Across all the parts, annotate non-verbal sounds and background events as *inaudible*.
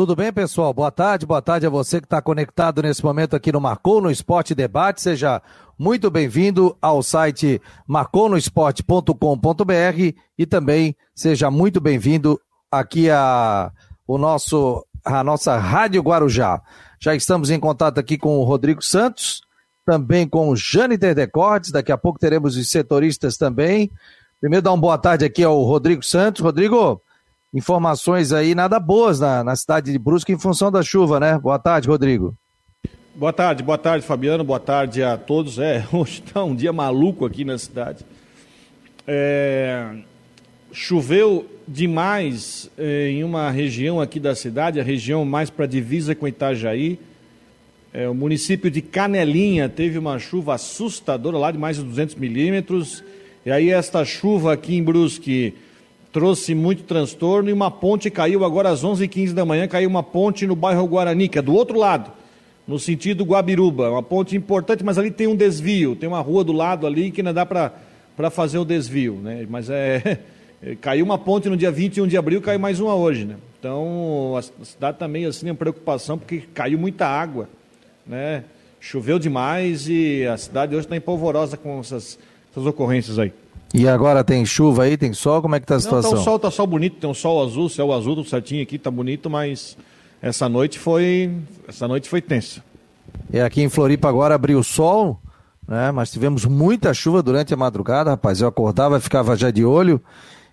Tudo bem, pessoal? Boa tarde, boa tarde a você que está conectado nesse momento aqui no Marcou no Esporte Debate. Seja muito bem-vindo ao site marconosport.com.br e também seja muito bem-vindo aqui a o nosso a nossa Rádio Guarujá. Já estamos em contato aqui com o Rodrigo Santos, também com o Jâniter Decortes, daqui a pouco teremos os setoristas também. Primeiro dar uma boa tarde aqui ao Rodrigo Santos. Rodrigo, informações aí nada boas na, na cidade de Brusque em função da chuva, né? Boa tarde, Rodrigo. Boa tarde, boa tarde, Fabiano. Boa tarde a todos. É, *laughs* hoje está um dia maluco aqui na cidade. É, choveu demais é, em uma região aqui da cidade, a região mais para divisa com Itajaí. É, o município de Canelinha teve uma chuva assustadora lá de mais de 200 milímetros. E aí esta chuva aqui em Brusque trouxe muito transtorno e uma ponte caiu agora às 11h15 da manhã, caiu uma ponte no bairro Guarani, que é do outro lado, no sentido Guabiruba, uma ponte importante, mas ali tem um desvio, tem uma rua do lado ali que não dá para fazer o desvio, né? Mas é, *laughs* caiu uma ponte no dia 21 de abril, caiu mais uma hoje, né? Então a cidade também tá assim uma preocupação porque caiu muita água, né? Choveu demais e a cidade hoje está empolvorosa com essas, essas ocorrências aí. E agora tem chuva aí, tem sol? Como é que tá a situação? Não, tá o sol, tá sol bonito, tem um sol azul, céu azul, tudo certinho aqui, tá bonito, mas essa noite foi, essa noite foi tensa. É aqui em Floripa agora abriu o sol, né? Mas tivemos muita chuva durante a madrugada, rapaz. Eu acordava, ficava já de olho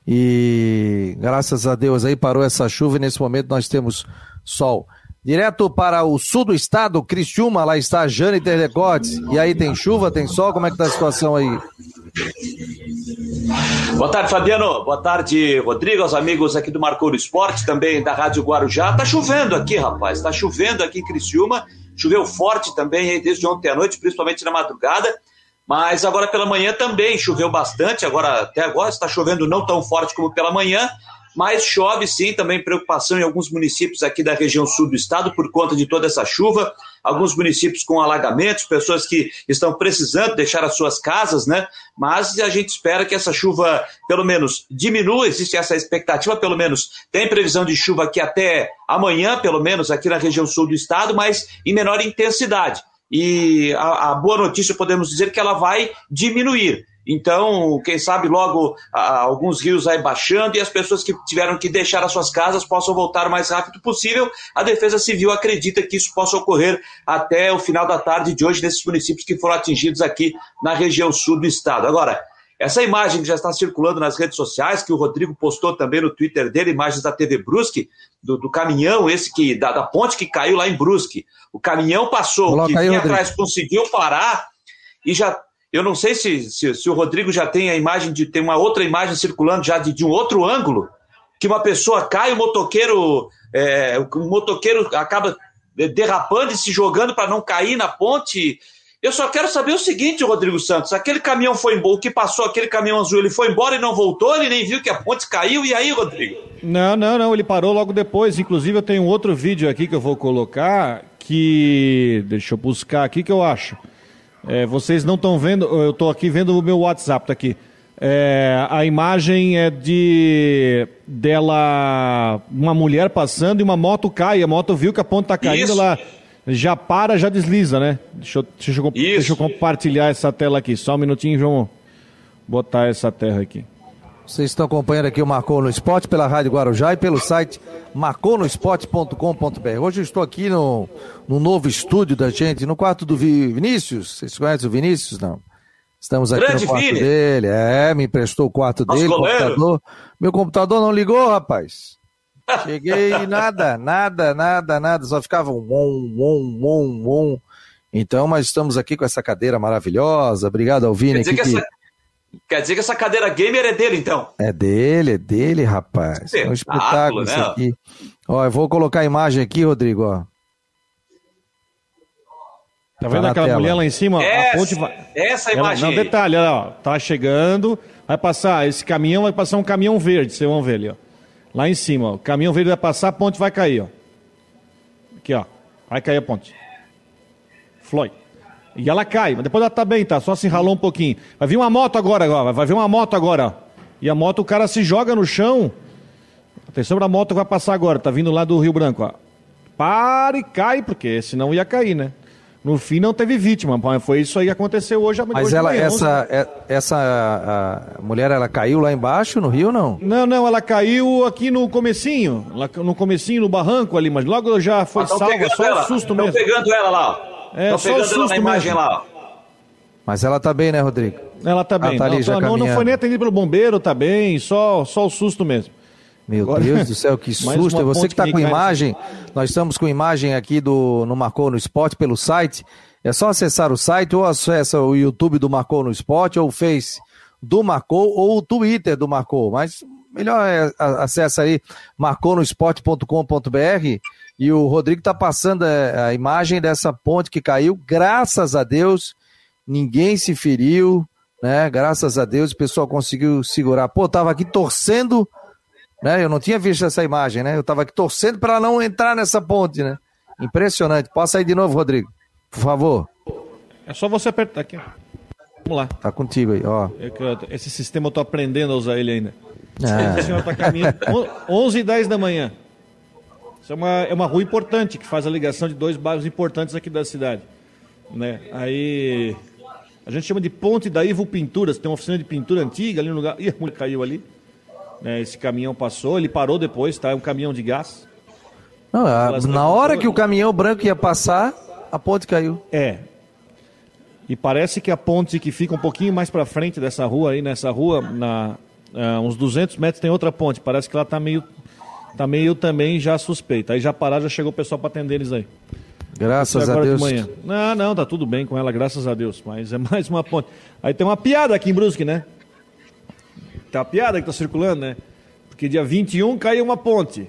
e graças a Deus aí parou essa chuva e nesse momento nós temos sol. Direto para o sul do estado, Criciúma, lá está a Jane Terdecotes. E aí tem chuva, tem sol, como é que tá a situação aí? Boa tarde, Fabiano. Boa tarde, Rodrigo, aos amigos aqui do Marcou Esporte, também da Rádio Guarujá. Tá chovendo aqui, rapaz. Tá chovendo aqui em Criciúma. Choveu forte também desde ontem à noite, principalmente na madrugada. Mas agora pela manhã também choveu bastante. Agora, até agora, está chovendo não tão forte como pela manhã mas chove sim, também preocupação em alguns municípios aqui da região sul do estado por conta de toda essa chuva, alguns municípios com alagamentos, pessoas que estão precisando deixar as suas casas, né? Mas a gente espera que essa chuva pelo menos diminua, existe essa expectativa, pelo menos tem previsão de chuva aqui até amanhã, pelo menos aqui na região sul do estado, mas em menor intensidade. E a, a boa notícia podemos dizer que ela vai diminuir. Então, quem sabe logo alguns rios aí baixando e as pessoas que tiveram que deixar as suas casas possam voltar o mais rápido possível. A Defesa Civil acredita que isso possa ocorrer até o final da tarde de hoje nesses municípios que foram atingidos aqui na região sul do estado. Agora, essa imagem que já está circulando nas redes sociais, que o Rodrigo postou também no Twitter dele, imagens da TV Brusque, do, do caminhão, esse que da, da, ponte que caiu lá em Brusque. O caminhão passou, Coloca que vinha atrás conseguiu parar e já eu não sei se, se, se, o Rodrigo já tem a imagem de tem uma outra imagem circulando já de, de um outro ângulo, que uma pessoa cai, o motoqueiro, é, o motoqueiro acaba derrapando e se jogando para não cair na ponte. Eu só quero saber o seguinte, Rodrigo Santos: aquele caminhão foi embora, o que passou, aquele caminhão azul, ele foi embora e não voltou, ele nem viu que a ponte caiu, e aí, Rodrigo? Não, não, não, ele parou logo depois. Inclusive, eu tenho um outro vídeo aqui que eu vou colocar que. Deixa eu buscar aqui que eu acho. É, vocês não estão vendo, eu estou aqui vendo o meu WhatsApp, tá aqui. É, a imagem é de dela, uma mulher passando e uma moto cai. A moto viu que a ponta está caindo, Isso. ela já para, já desliza, né? Deixa eu, deixa, eu, deixa eu compartilhar essa tela aqui. Só um minutinho, vamos botar essa terra aqui. Vocês estão acompanhando aqui o Marcou no Esporte pela Rádio Guarujá e pelo site marconosport.com.br. Hoje eu estou aqui no, no novo estúdio da gente, no quarto do Vinícius. Vocês conhecem o Vinícius? Não. Estamos aqui Grande no quarto Vini. dele. É, me emprestou o quarto Nosso dele, computador. Meu computador não ligou, rapaz. Cheguei e *laughs* nada, nada, nada, nada. Só ficava um on, on, on, on. Então, mas estamos aqui com essa cadeira maravilhosa. Obrigado ao Vini. Quer dizer que, que essa Quer dizer que essa cadeira gamer é dele, então? É dele, é dele, rapaz. É um espetáculo né? isso aqui. Ó, eu vou colocar a imagem aqui, Rodrigo, ó. Tá vendo tá aquela tela. mulher lá em cima? Essa, a ponte vai... essa imagem. Ela, não, detalhe, ó, tá chegando, vai passar, esse caminhão vai passar um caminhão verde, vocês vão ver ali, ó. Lá em cima, ó. O caminhão verde vai passar, a ponte vai cair, ó. Aqui, ó. Vai cair a ponte. Floyd. E ela cai, mas depois ela tá bem, tá? Só se enralou um pouquinho. Vai vir uma moto agora, agora. vai vir uma moto agora. E a moto, o cara se joga no chão. Atenção pra moto que vai passar agora, tá vindo lá do Rio Branco, ó. para e cai, porque senão ia cair, né? No fim não teve vítima, foi isso aí que aconteceu hoje. Mas hoje ela, manhã, essa, é, essa a mulher, ela caiu lá embaixo no rio, não? Não, não, ela caiu aqui no comecinho, no comecinho, no barranco ali, mas logo já foi ah, salva, só ela. o susto mesmo. Estão pegando ela lá, é, Estão pegando ela na imagem mesmo. lá. Mas ela tá bem, né, Rodrigo? Ela tá bem. Ela tá ali, não, não, não, foi nem atendida pelo bombeiro, tá bem, só, só o susto mesmo. Meu Agora, Deus *laughs* do céu, que susto. É você que está com imagem. Nós estamos com imagem aqui do no Marcou no Esporte pelo site. É só acessar o site ou acessa o YouTube do Marcou no Esporte ou o Face do Marcou ou o Twitter do Marcou. Mas melhor é acessa aí marconosport.com.br e o Rodrigo está passando é, a imagem dessa ponte que caiu. Graças a Deus, ninguém se feriu, né? Graças a Deus o pessoal conseguiu segurar. Pô, tava aqui torcendo né? Eu não tinha visto essa imagem, né? Eu estava aqui torcendo para não entrar nessa ponte, né? Impressionante. Posso aí de novo, Rodrigo? Por favor. É só você apertar aqui. Vamos lá. Tá contigo aí, ó. Esse sistema eu tô aprendendo a usar ele ainda. É. A senhora tá caminhando *laughs* 11 e 10 da manhã. Isso é uma, é uma rua importante que faz a ligação de dois bairros importantes aqui da cidade. Né? Aí a gente chama de Ponte da Ivo Pinturas, tem uma oficina de pintura antiga ali no lugar. Ih, *laughs* a mulher caiu ali. Né, esse caminhão passou, ele parou depois, tá? É um caminhão de gás. Não, a, na hora que o caminhão branco ia passar, a ponte caiu. É. E parece que a ponte que fica um pouquinho mais para frente dessa rua aí, nessa rua, na, uh, uns 200 metros tem outra ponte. Parece que ela tá meio, tá meio também já suspeita. Aí já pararam, já chegou o pessoal para atender eles aí. Graças a Deus. Não, não, tá tudo bem com ela, graças a Deus. Mas é *laughs* mais uma ponte. Aí tem uma piada aqui em Brusque, né? Tá a piada que tá circulando, né? Porque dia 21 caiu uma ponte.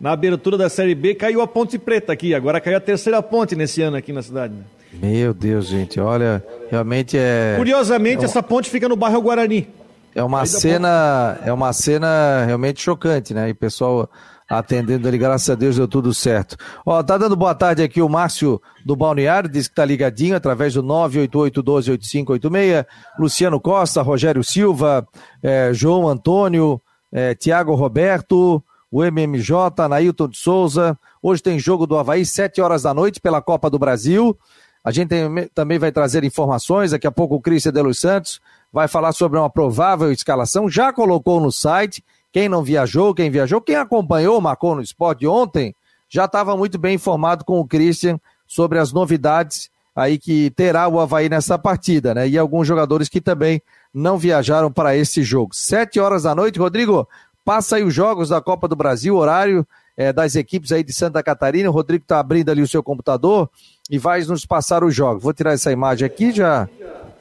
Na abertura da Série B caiu a ponte preta aqui. Agora caiu a terceira ponte nesse ano aqui na cidade. Né? Meu Deus, gente, olha, realmente é. Curiosamente, é uma... essa ponte fica no bairro Guarani. É uma cena, é uma cena realmente chocante, né? E o pessoal atendendo ali, graças a Deus deu tudo certo. Ó, tá dando boa tarde aqui o Márcio do Balneário, diz que tá ligadinho através do 988-12-8586. Luciano Costa, Rogério Silva, é, João Antônio, é, Tiago Roberto, o MMJ, Anailton de Souza. Hoje tem jogo do Havaí, 7 horas da noite, pela Copa do Brasil. A gente tem, também vai trazer informações. Daqui a pouco o Cristian de Los Santos vai falar sobre uma provável escalação. Já colocou no site quem não viajou, quem viajou, quem acompanhou o Marcou no Esporte ontem, já estava muito bem informado com o Christian sobre as novidades aí que terá o Havaí nessa partida, né? E alguns jogadores que também não viajaram para esse jogo. Sete horas da noite, Rodrigo, passa aí os jogos da Copa do Brasil, horário é, das equipes aí de Santa Catarina. O Rodrigo está abrindo ali o seu computador e vai nos passar os jogos. Vou tirar essa imagem aqui, já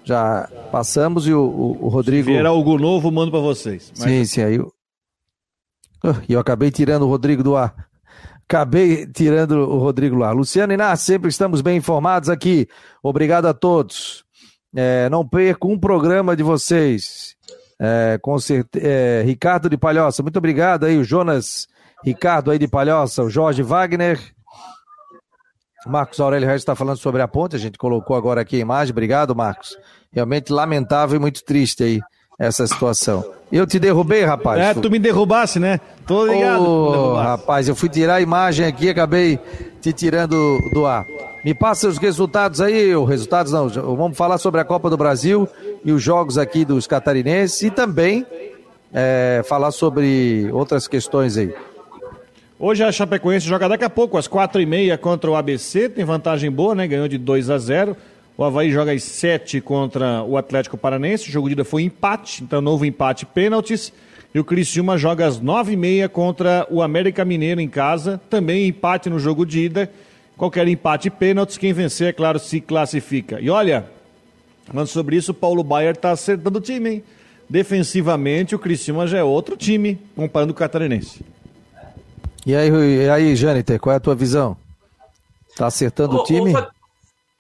já passamos e o, o, o Rodrigo. Se vier algo novo, mando para vocês. Mas... Sim, sim. Aí e eu acabei tirando o Rodrigo do ar. Acabei tirando o Rodrigo lá. Luciano Inácio, sempre estamos bem informados aqui. Obrigado a todos. É, não perco um programa de vocês. É, com é, Ricardo de Palhoça, muito obrigado aí, o Jonas Ricardo aí de Palhoça, o Jorge Wagner. Marcos Aurélio Reis está falando sobre a ponte, a gente colocou agora aqui a imagem. Obrigado, Marcos. Realmente lamentável e muito triste aí essa situação. Eu te derrubei, rapaz. É, tu me derrubasse, né? Tô ligado. Oh, rapaz, eu fui tirar a imagem aqui acabei te tirando do ar. Me passa os resultados aí, os resultados não, vamos falar sobre a Copa do Brasil e os jogos aqui dos catarinenses e também é, falar sobre outras questões aí. Hoje a Chapecoense joga daqui a pouco, às quatro e meia contra o ABC, tem vantagem boa, né? Ganhou de 2 a 0 o Havaí joga às 7 contra o Atlético Paranense. O jogo de ida foi empate, então novo empate pênaltis. E o Criciúma joga às 9h30 contra o América Mineiro em casa. Também empate no jogo de ida. Qualquer empate pênaltis, quem vencer, é claro, se classifica. E olha, falando sobre isso, o Paulo Baier está acertando o time, hein? Defensivamente, o Criciúma já é outro time, comparando o Catarinense. E aí, e aí Jâniter, qual é a tua visão? Tá acertando o time?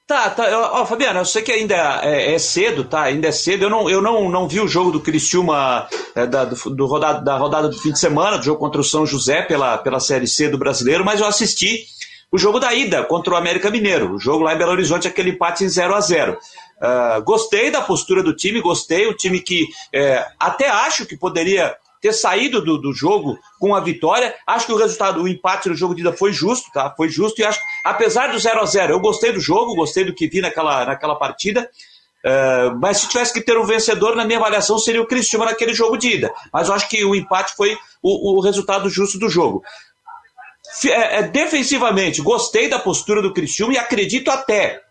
Tá, tá. Ó, Fabiano, eu sei que ainda é, é, cedo, tá? Ainda é cedo. Eu não, eu não, não vi o jogo do Criciúma é, da, do, do rodado, da rodada do fim de semana, do jogo contra o São José pela, pela Série C do Brasileiro, mas eu assisti o jogo da ida contra o América Mineiro. O jogo lá em Belo Horizonte, aquele empate em 0 a 0 uh, ah, Gostei da postura do time, gostei. O time que é, até acho que poderia ter saído do, do jogo com a vitória. Acho que o resultado, o empate no jogo de ida foi justo, tá? Foi justo e acho, apesar do 0 a 0 eu gostei do jogo, gostei do que vi naquela, naquela partida. Uh, mas se tivesse que ter um vencedor, na minha avaliação, seria o Cristiano naquele jogo de ida. Mas eu acho que o empate foi o, o resultado justo do jogo. É, é, defensivamente, gostei da postura do Cristiano e acredito até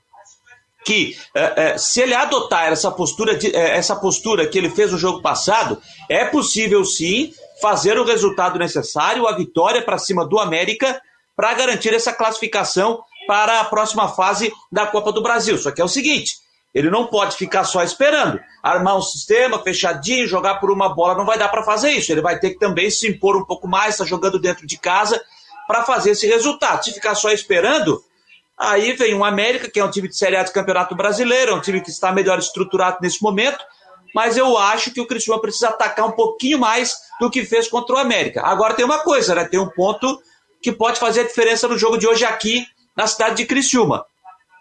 que é, é, se ele adotar essa postura, de, é, essa postura que ele fez no jogo passado, é possível sim fazer o resultado necessário, a vitória para cima do América, para garantir essa classificação para a próxima fase da Copa do Brasil. Só que é o seguinte: ele não pode ficar só esperando, armar um sistema fechadinho, jogar por uma bola, não vai dar para fazer isso. Ele vai ter que também se impor um pouco mais, está jogando dentro de casa para fazer esse resultado. Se ficar só esperando, Aí vem o América, que é um time de Série A de Campeonato Brasileiro, é um time que está melhor estruturado nesse momento, mas eu acho que o Criciúma precisa atacar um pouquinho mais do que fez contra o América. Agora tem uma coisa, né? Tem um ponto que pode fazer a diferença no jogo de hoje aqui na cidade de Criciúma.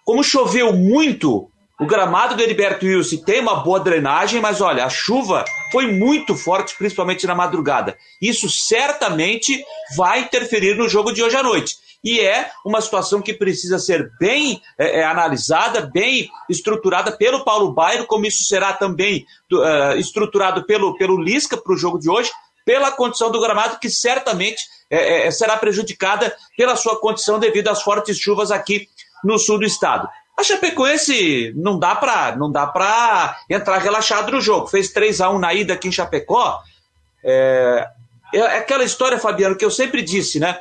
Como choveu muito, o gramado do Heriberto Wilson tem uma boa drenagem, mas olha, a chuva foi muito forte, principalmente na madrugada. Isso certamente vai interferir no jogo de hoje à noite e é uma situação que precisa ser bem é, é, analisada, bem estruturada pelo Paulo Bairro, como isso será também uh, estruturado pelo, pelo Lisca para o jogo de hoje, pela condição do gramado, que certamente é, é, será prejudicada pela sua condição devido às fortes chuvas aqui no sul do estado. A Chapecoense não dá para não dá para entrar relaxado no jogo. Fez 3 a 1 na ida aqui em Chapecó. É, é aquela história, Fabiano, que eu sempre disse, né?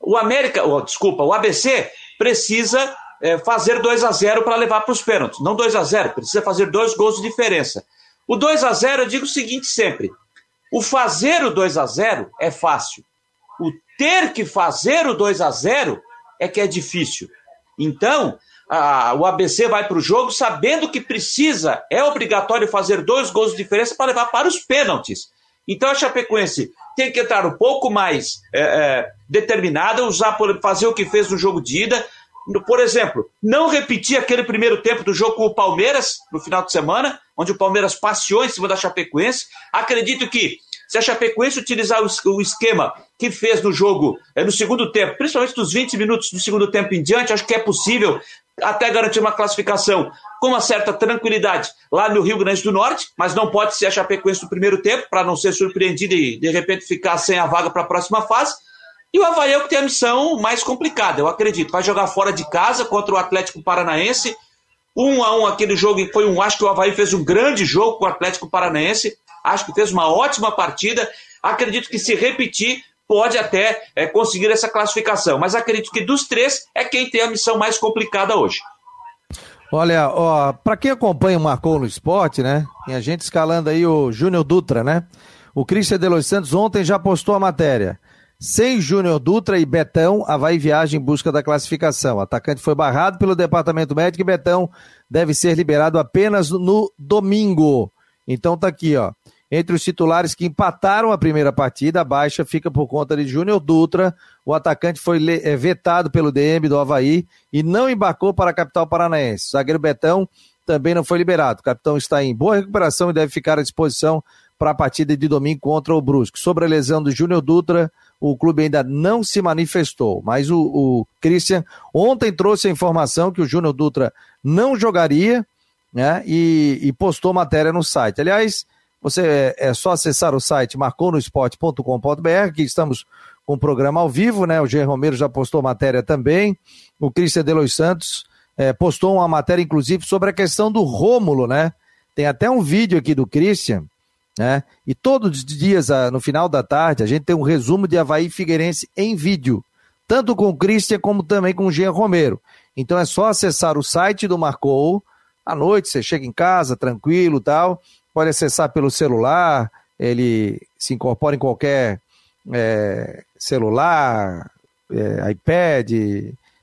O América, oh, desculpa, o ABC precisa é, fazer 2 a 0 para levar para os pênaltis. Não 2 a 0 precisa fazer dois gols de diferença. O 2 a 0 eu digo o seguinte sempre: o fazer o 2 a 0 é fácil. O ter que fazer o 2 a 0 é que é difícil. Então, a, o ABC vai para o jogo sabendo que precisa, é obrigatório fazer dois gols de diferença para levar para os pênaltis. Então a Chapecoense tem que entrar um pouco mais é, é, determinada, usar, fazer o que fez no jogo de ida. Por exemplo, não repetir aquele primeiro tempo do jogo com o Palmeiras no final de semana, onde o Palmeiras passeou em cima da Chapecoense. Acredito que se a Chapecoense utilizar o esquema que fez no jogo, é, no segundo tempo, principalmente dos 20 minutos do segundo tempo em diante, acho que é possível até garantir uma classificação com uma certa tranquilidade lá no Rio Grande do Norte, mas não pode ser a Chapecoense no primeiro tempo, para não ser surpreendido e de repente ficar sem a vaga para a próxima fase. E o Havaí é o que tem a missão mais complicada, eu acredito. Vai jogar fora de casa contra o Atlético Paranaense. Um a um aquele jogo foi um. Acho que o Havaí fez um grande jogo com o Atlético Paranaense. Acho que fez uma ótima partida. Acredito que se repetir, pode até é, conseguir essa classificação. Mas acredito que dos três é quem tem a missão mais complicada hoje. Olha, ó, para quem acompanha o Marcou no Esporte, né? Tem a gente escalando aí o Júnior Dutra, né? O Christian de Los Santos ontem já postou a matéria. Sem Júnior Dutra e Betão, Havaí viaja em busca da classificação. O atacante foi barrado pelo departamento médico e Betão deve ser liberado apenas no domingo. Então tá aqui, ó. Entre os titulares que empataram a primeira partida, a baixa fica por conta de Júnior Dutra. O atacante foi é, vetado pelo DM do Havaí e não embarcou para a capital paranaense. O zagueiro Betão também não foi liberado. O capitão está em boa recuperação e deve ficar à disposição para a partida de domingo contra o Brusque. Sobre a lesão do Júnior Dutra, o clube ainda não se manifestou, mas o, o Christian ontem trouxe a informação que o Júnior Dutra não jogaria né, e, e postou matéria no site. Aliás, você é, é só acessar o site marconosport.com.br, que estamos com o programa ao vivo, né? O Jean Romero já postou matéria também. O Cristian de Los Santos é, postou uma matéria, inclusive, sobre a questão do Rômulo, né? Tem até um vídeo aqui do Christian, né? E todos os dias, no final da tarde, a gente tem um resumo de Havaí Figueirense em vídeo, tanto com o Christian como também com o Jean Romero. Então é só acessar o site do Marcou, à noite, você chega em casa, tranquilo tal, pode acessar pelo celular, ele se incorpora em qualquer é, celular, é, iPad.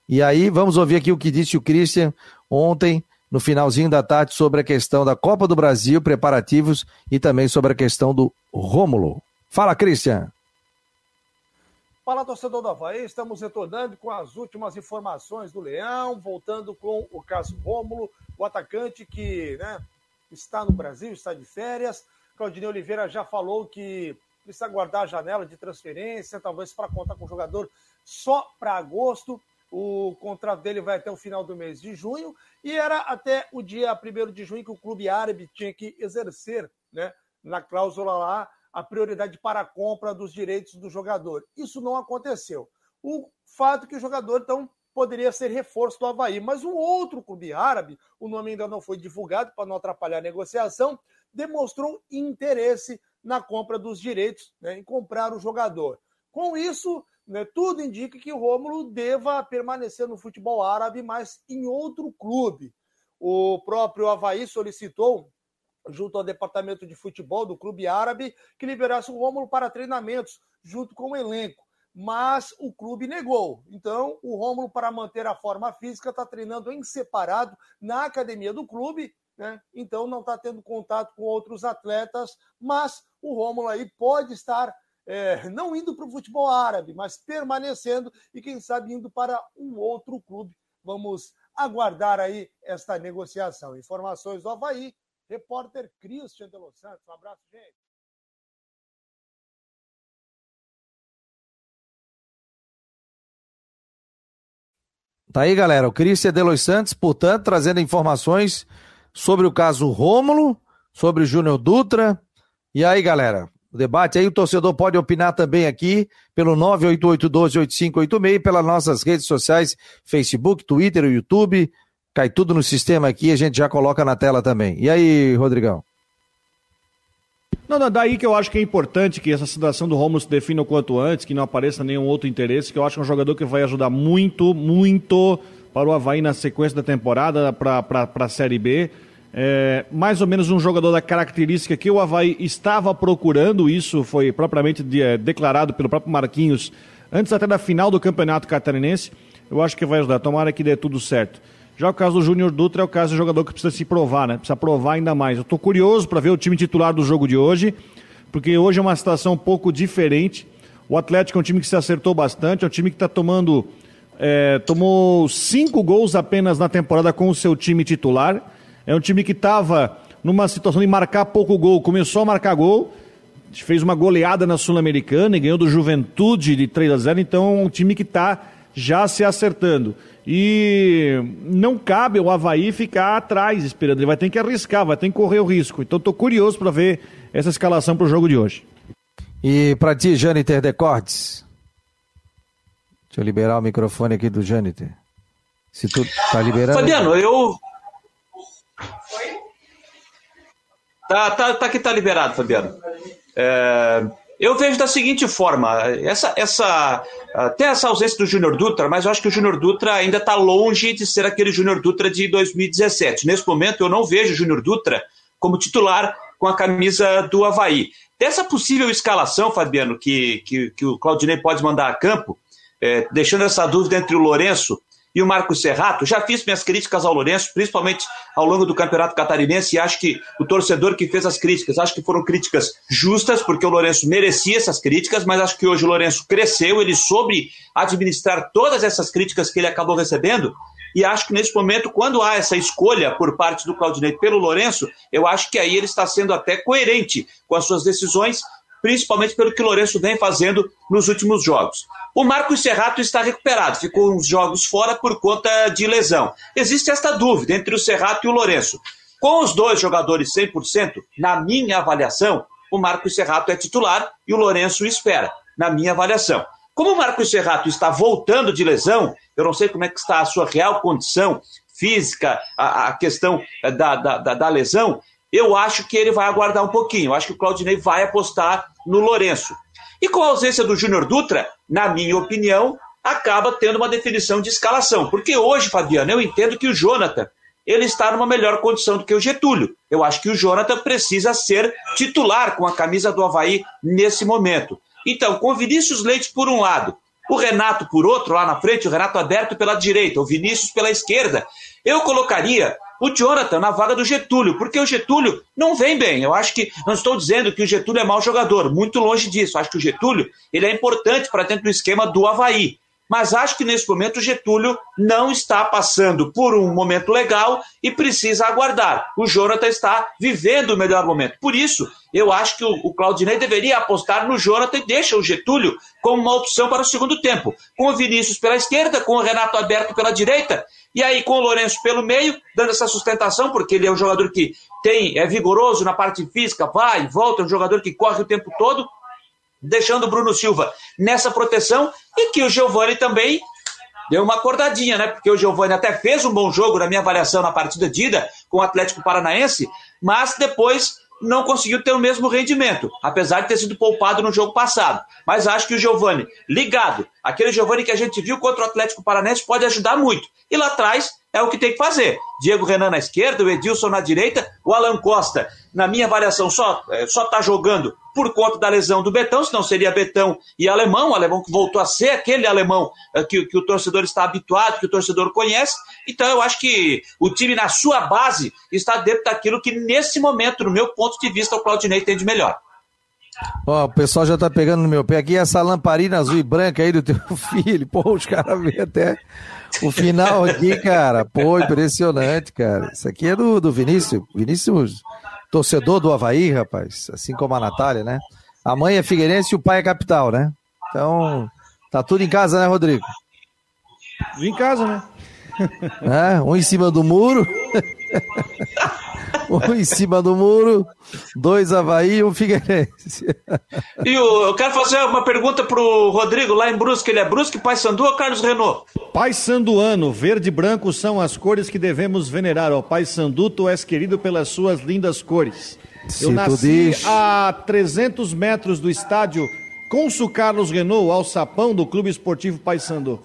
E aí vamos ouvir aqui o que disse o Christian ontem, no finalzinho da tarde, sobre a questão da Copa do Brasil, preparativos e também sobre a questão do Rômulo. Fala, Christian. Fala, torcedor do Havaí, estamos retornando com as últimas informações do Leão, voltando com o caso Rômulo, o atacante que né, está no Brasil, está de férias. Claudinei Oliveira já falou que precisa aguardar a janela de transferência, talvez para contar com o jogador só para agosto. O contrato dele vai até o final do mês de junho e era até o dia 1 de junho que o clube árabe tinha que exercer, né, na cláusula lá, a prioridade para a compra dos direitos do jogador. Isso não aconteceu. O fato é que o jogador, então, poderia ser reforço do Havaí. Mas um outro clube árabe, o nome ainda não foi divulgado para não atrapalhar a negociação, demonstrou interesse na compra dos direitos, né, em comprar o jogador. Com isso, né, tudo indica que o Rômulo deva permanecer no futebol árabe, mas em outro clube. O próprio Havaí solicitou, junto ao departamento de futebol do clube árabe, que liberasse o Rômulo para treinamentos, junto com o elenco. Mas o clube negou. Então, o Rômulo, para manter a forma física, está treinando em separado na academia do clube né? então não está tendo contato com outros atletas, mas o Rômulo aí pode estar é, não indo para o futebol árabe, mas permanecendo e quem sabe indo para um outro clube. Vamos aguardar aí esta negociação. Informações do Havaí, repórter Christian de Los Santos. Um abraço, gente. Tá aí, galera. O Christian de Los Santos, portanto, trazendo informações sobre o caso Rômulo, sobre o Júnior Dutra. E aí, galera, o debate aí, o torcedor pode opinar também aqui pelo 988128586 e pelas nossas redes sociais, Facebook, Twitter, YouTube. Cai tudo no sistema aqui, a gente já coloca na tela também. E aí, Rodrigão? Não, não, daí que eu acho que é importante que essa situação do Romulo se defina o quanto antes, que não apareça nenhum outro interesse, que eu acho que é um jogador que vai ajudar muito, muito para o Havaí na sequência da temporada, para a Série B é, mais ou menos um jogador da característica que o Havaí estava procurando, isso foi propriamente de, é, declarado pelo próprio Marquinhos antes até da final do Campeonato Catarinense. Eu acho que vai ajudar, tomara que dê tudo certo. Já o caso do Júnior Dutra é o caso do jogador que precisa se provar, né? Precisa provar ainda mais. Eu estou curioso para ver o time titular do jogo de hoje, porque hoje é uma situação um pouco diferente. O Atlético é um time que se acertou bastante, é um time que está tomando. É, tomou cinco gols apenas na temporada com o seu time titular. É um time que estava numa situação de marcar pouco gol, começou a marcar gol, fez uma goleada na Sul-Americana e ganhou do Juventude de 3 a 0, então é um time que está já se acertando. E não cabe o Havaí ficar atrás esperando, ele vai ter que arriscar, vai ter que correr o risco. Então estou curioso para ver essa escalação para o jogo de hoje. E para ti, Jâniter Decortes? Deixa eu liberar o microfone aqui do Jâniter. Se tu tá liberando. Fabiano, eu, Tá, tá, tá que tá liberado, Fabiano. É, eu vejo da seguinte forma: essa, essa, até essa ausência do Júnior Dutra, mas eu acho que o Júnior Dutra ainda está longe de ser aquele Júnior Dutra de 2017. Nesse momento, eu não vejo o Júnior Dutra como titular com a camisa do Havaí. Dessa possível escalação, Fabiano, que, que, que o Claudinei pode mandar a campo, é, deixando essa dúvida entre o Lourenço e o Marcos Serrato. Já fiz minhas críticas ao Lourenço, principalmente ao longo do Campeonato Catarinense, e acho que o torcedor que fez as críticas, acho que foram críticas justas, porque o Lourenço merecia essas críticas, mas acho que hoje o Lourenço cresceu, ele soube administrar todas essas críticas que ele acabou recebendo, e acho que nesse momento, quando há essa escolha por parte do Claudinei pelo Lourenço, eu acho que aí ele está sendo até coerente com as suas decisões, principalmente pelo que o Lourenço vem fazendo nos últimos jogos. O Marcos Serrato está recuperado, ficou uns jogos fora por conta de lesão. Existe esta dúvida entre o Serrato e o Lourenço. Com os dois jogadores 100%, na minha avaliação, o Marcos Serrato é titular e o Lourenço espera, na minha avaliação. Como o Marcos Serrato está voltando de lesão, eu não sei como é que está a sua real condição física, a, a questão da, da, da, da lesão, eu acho que ele vai aguardar um pouquinho. Eu acho que o Claudinei vai apostar no Lourenço. E com a ausência do Júnior Dutra, na minha opinião, acaba tendo uma definição de escalação. Porque hoje, Fabiano, eu entendo que o Jonathan ele está numa melhor condição do que o Getúlio. Eu acho que o Jonathan precisa ser titular com a camisa do Havaí nesse momento. Então, com o Vinícius Leite por um lado, o Renato por outro, lá na frente, o Renato aberto pela direita, o Vinícius pela esquerda, eu colocaria o Jonathan na vaga do Getúlio, porque o Getúlio não vem bem. Eu acho que não estou dizendo que o Getúlio é mau jogador, muito longe disso. Acho que o Getúlio ele é importante para dentro do esquema do Havaí. mas acho que nesse momento o Getúlio não está passando por um momento legal e precisa aguardar. O Jonathan está vivendo o melhor momento. Por isso, eu acho que o, o Claudinei deveria apostar no Jonathan e deixa o Getúlio como uma opção para o segundo tempo. Com o Vinícius pela esquerda, com o Renato aberto pela direita, e aí com o Lourenço pelo meio, dando essa sustentação, porque ele é um jogador que tem, é vigoroso na parte física, vai volta, é um jogador que corre o tempo todo deixando o Bruno Silva nessa proteção e que o Giovani também deu uma acordadinha, né? Porque o Giovani até fez um bom jogo na minha avaliação na partida de ida com o Atlético Paranaense, mas depois não conseguiu ter o mesmo rendimento, apesar de ter sido poupado no jogo passado. Mas acho que o Giovani, ligado, aquele Giovani que a gente viu contra o Atlético Paranaense, pode ajudar muito. E lá atrás é o que tem que fazer. Diego Renan na esquerda, o Edilson na direita, o Alan Costa, na minha avaliação, só é, só tá jogando por conta da lesão do Betão, senão seria Betão e Alemão, o Alemão que voltou a ser aquele Alemão é, que, que o torcedor está habituado, que o torcedor conhece. Então eu acho que o time na sua base está dentro daquilo que nesse momento, no meu ponto de vista, o Claudinei tem de melhor. Ó, o pessoal já tá pegando no meu pé aqui essa lamparina azul e branca aí do teu *laughs* filho. Pô, os caras vêem até *laughs* o final aqui, cara. Pô, impressionante, cara. Isso aqui é do, do Vinícius. Vinícius, torcedor do Havaí, rapaz. Assim como a Natália, né? A mãe é Figueirense e o pai é capital, né? Então, tá tudo em casa, né, Rodrigo? Tudo em casa, né? É, um em cima do muro. *laughs* *laughs* um em cima do muro, dois Havaí e um Figueirense. E eu quero fazer uma pergunta pro Rodrigo, lá em Brusque. Ele é Brusque, Pai Sandu ou Carlos Renault? Pai Sanduano, verde e branco são as cores que devemos venerar. Ó, Pai Sandu, tu és querido pelas suas lindas cores. Se eu nasci diz. a 300 metros do estádio Consul Carlos Renault, ao sapão do Clube Esportivo Paysandu.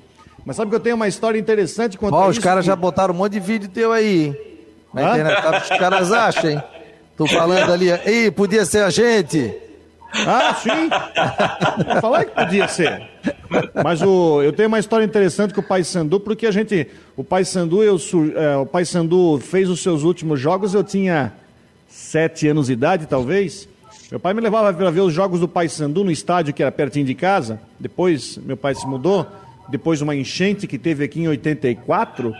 Mas sabe que eu tenho uma história interessante quanto Ó, a os isso caras que- já botaram um monte de vídeo teu aí, hein? Na internet, sabe os caras acham, hein? Tô falando ali, ei, podia ser a gente. Ah, sim. Falar que podia ser. Mas o, eu tenho uma história interessante com o Paysandu, porque a gente, o Paysandu, eu, sur- é, o Paysandu fez os seus últimos jogos, eu tinha sete anos de idade, talvez. Meu pai me levava para ver os jogos do Paysandu no estádio que era pertinho de casa. Depois, meu pai se mudou, depois de uma enchente que teve aqui em 84.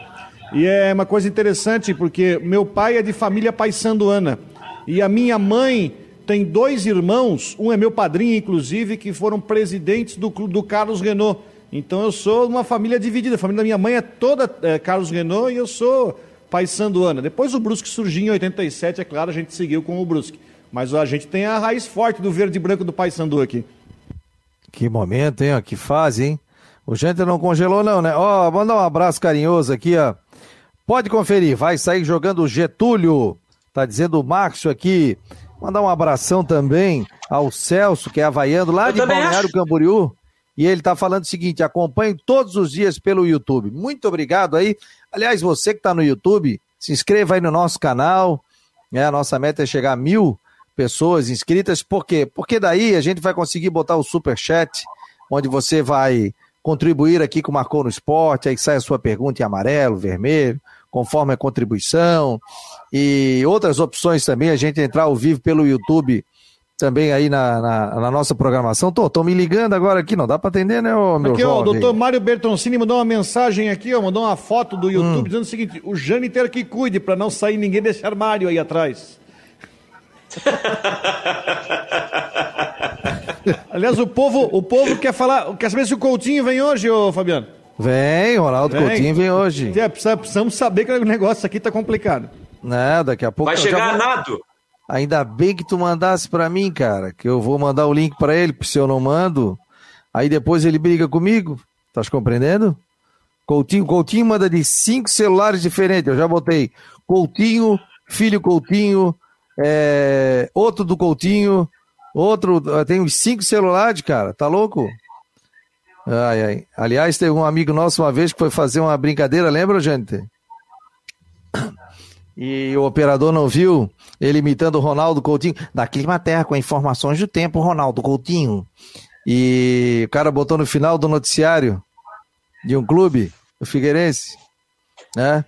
E é uma coisa interessante, porque meu pai é de família paysanduana. E a minha mãe tem dois irmãos, um é meu padrinho, inclusive, que foram presidentes do, do Carlos Renault. Então eu sou uma família dividida. A família da minha mãe é toda é, Carlos Renault e eu sou paysanduana. Depois o Brusque surgiu em 87, é claro, a gente seguiu com o Brusque. Mas a gente tem a raiz forte do verde e branco do Paysandu aqui. Que momento, hein? Que fase, hein? O gente não congelou, não, né? Ó, mandar um abraço carinhoso aqui, ó. Pode conferir, vai sair jogando o Getúlio. Tá dizendo o Márcio aqui. Mandar um abração também ao Celso, que é havaiano, lá Eu de Balneário acho. Camboriú. E ele tá falando o seguinte: acompanhe todos os dias pelo YouTube. Muito obrigado aí. Aliás, você que tá no YouTube, se inscreva aí no nosso canal. né? a nossa meta é chegar a mil pessoas inscritas. Por quê? Porque daí a gente vai conseguir botar o super chat, onde você vai contribuir aqui com o Marcou no Esporte, aí sai a sua pergunta em amarelo, vermelho, conforme a contribuição. E outras opções também, a gente entrar ao vivo pelo YouTube também aí na, na, na nossa programação. Tô, tô me ligando agora aqui, não dá para atender, né, ô, meu Aqui, ó, o jovem? doutor Mário Bertoncini mandou uma mensagem aqui, ó, mandou uma foto do Hum. YouTube dizendo o seguinte: o Jâniter que cuide para não sair ninguém desse armário aí atrás. *laughs* Aliás, o povo, o povo quer falar, quer saber se o Coutinho vem hoje, ô Fabiano. Vem, Ronaldo Vem. Coutinho vem hoje. É, precisa- precisamos saber que o negócio aqui tá complicado. Né, daqui a pouco Vai já chegar vou- nado. Ainda bem que tu mandasse pra mim, cara, que eu vou mandar o link pra ele, porque se eu não mando, aí depois ele briga comigo. Tá compreendendo? Coutinho, Coutinho manda de cinco celulares diferentes. Eu já botei Coutinho, filho Coutinho, é, outro do Coutinho, outro. Tem uns cinco celulares, cara. Tá louco? Ai, ai. Aliás, teve um amigo nosso uma vez que foi fazer uma brincadeira, lembra, gente? E o operador não viu ele imitando o Ronaldo Coutinho. Da Climaterra, com informações do tempo, Ronaldo Coutinho. E o cara botou no final do noticiário de um clube, o Figueirense. Né?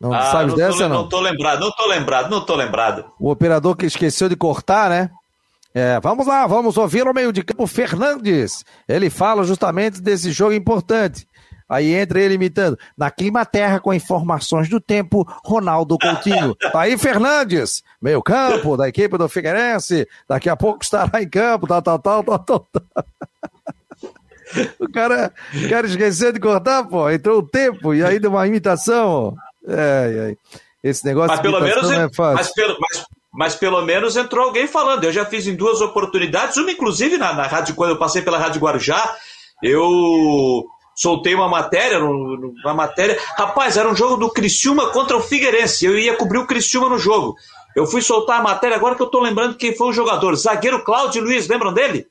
Não Ah, sabe não, dessa, tô, não? não tô lembrado, não tô lembrado, não tô lembrado. O operador que esqueceu de cortar, né? É, vamos lá, vamos ouvir o meio de campo Fernandes. Ele fala justamente desse jogo importante. Aí entra ele imitando. Na Clima Terra, com informações do tempo, Ronaldo Coutinho. Tá *laughs* aí Fernandes, meio campo da equipe do Figueirense. Daqui a pouco estará em campo, tal, tal, tal, tal, tal. *laughs* O cara, o cara esqueceu de cortar, pô. Entrou o tempo e aí deu uma imitação. É, é. Esse negócio mas pelo menos, é fácil. Mas pelo, mas, mas pelo menos entrou alguém falando. Eu já fiz em duas oportunidades, uma inclusive na, na rádio, quando eu passei pela Rádio Guarujá, eu soltei uma matéria, uma matéria. Rapaz, era um jogo do Criciúma contra o Figueirense. Eu ia cobrir o Criciúma no jogo. Eu fui soltar a matéria, agora que eu tô lembrando quem foi o jogador. Zagueiro Cláudio Luiz, lembram dele?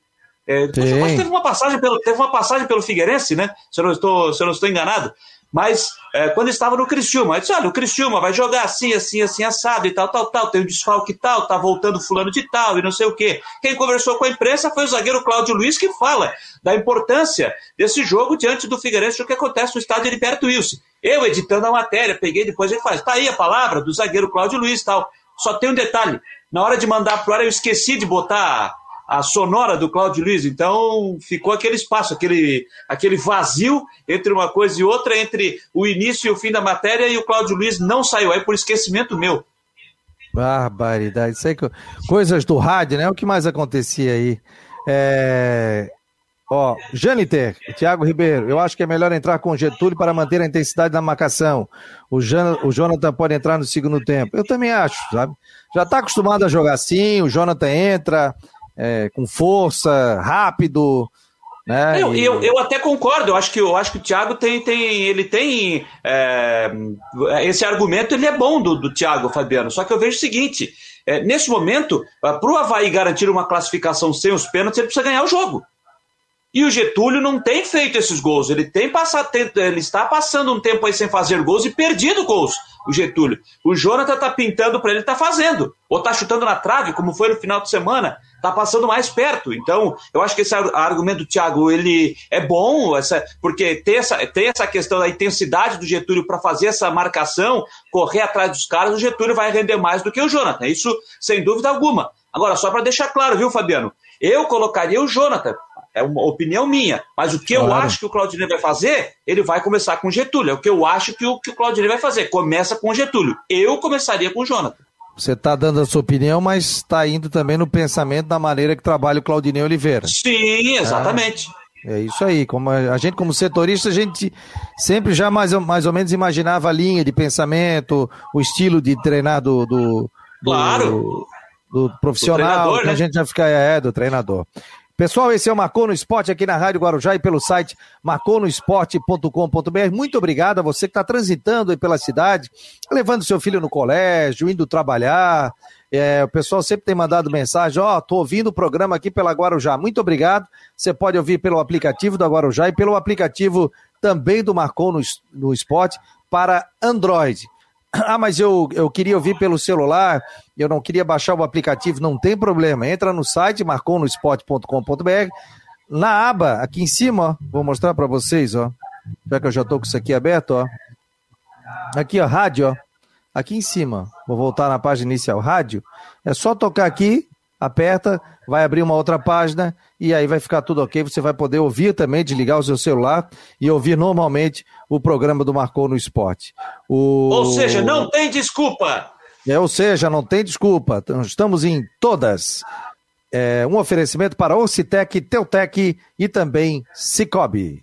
É, teve uma passagem pelo, teve uma passagem pelo Figueirense, né? Se eu não estou, se eu não estou enganado. Mas é, quando estava no Criciúma, eu disse: olha, o Criciúma vai jogar assim, assim, assim, assado e tal, tal, tal, tem um desfalque tal, tá voltando fulano de tal e não sei o quê. Quem conversou com a imprensa foi o zagueiro Cláudio Luiz, que fala da importância desse jogo diante do Figueirense, o que acontece no estádio Heriberto Wilson. Eu, editando a matéria, peguei, depois ele faz, tá aí a palavra do zagueiro Cláudio Luiz tal. Só tem um detalhe, na hora de mandar pro ar eu esqueci de botar a sonora do Cláudio Luiz. Então ficou aquele espaço, aquele, aquele vazio entre uma coisa e outra, entre o início e o fim da matéria, e o Cláudio Luiz não saiu aí por esquecimento meu. Barbaridade. Isso aí, coisas do rádio, né? O que mais acontecia aí? É... Ó, Janiter, Thiago Ribeiro, eu acho que é melhor entrar com Getúlio para manter a intensidade da marcação. O, Jan, o Jonathan pode entrar no segundo tempo. Eu também acho, sabe? Já está acostumado a jogar assim, o Jonathan entra, é, com força, rápido. Né? Eu, eu, eu, até concordo, eu acho que, eu acho que o Thiago tem, tem ele tem é, esse argumento ele é bom do, do Thiago Fabiano, só que eu vejo o seguinte, é, nesse momento, para o Havaí garantir uma classificação sem os pênaltis, ele precisa ganhar o jogo. E o Getúlio não tem feito esses gols. Ele tem passado, ele está passando um tempo aí sem fazer gols e perdido gols. O Getúlio. O Jonathan tá pintando para ele, tá fazendo. Ou tá chutando na trave, como foi no final de semana tá passando mais perto. Então, eu acho que esse argumento do Thiago ele é bom, essa, porque tem essa, tem essa questão da intensidade do Getúlio para fazer essa marcação, correr atrás dos caras, o Getúlio vai render mais do que o Jonathan. Isso sem dúvida alguma. Agora, só para deixar claro, viu, Fabiano? Eu colocaria o Jonathan. É uma opinião minha. Mas o que claro. eu acho que o Claudinei vai fazer, ele vai começar com o Getúlio. É o que eu acho que o, que o Claudinei vai fazer. Começa com o Getúlio. Eu começaria com o Jonathan. Você está dando a sua opinião, mas está indo também no pensamento da maneira que trabalha o Claudinei Oliveira. Sim, exatamente. Ah, é isso aí. Como a, a, gente, como setorista, a gente sempre já mais, mais ou menos imaginava a linha de pensamento, o estilo de treinar do, do, claro. do, do profissional, né? a gente já fica é, do treinador. Pessoal, esse é o Marcou no Esporte aqui na Rádio Guarujá e pelo site marconosport.com.br. Muito obrigado a você que está transitando aí pela cidade, levando seu filho no colégio, indo trabalhar. É, o pessoal sempre tem mandado mensagem, ó, oh, tô ouvindo o programa aqui pela Guarujá. Muito obrigado. Você pode ouvir pelo aplicativo da Guarujá e pelo aplicativo também do Marcou no, no Esporte para Android. Ah, mas eu, eu queria ouvir pelo celular, eu não queria baixar o aplicativo, não tem problema. Entra no site marconosport.com.br, na aba aqui em cima, ó, vou mostrar para vocês, ó. Já que eu já tô com isso aqui aberto, ó. Aqui, ó, rádio, ó. Aqui em cima, vou voltar na página inicial, rádio. É só tocar aqui, aperta, vai abrir uma outra página e aí vai ficar tudo ok. Você vai poder ouvir também, desligar o seu celular e ouvir normalmente o programa do Marcou no Esporte. O... Ou seja, não tem desculpa. É, ou seja, não tem desculpa. Estamos em todas. É, um oferecimento para Ocitec, Teutec e também Cicobi.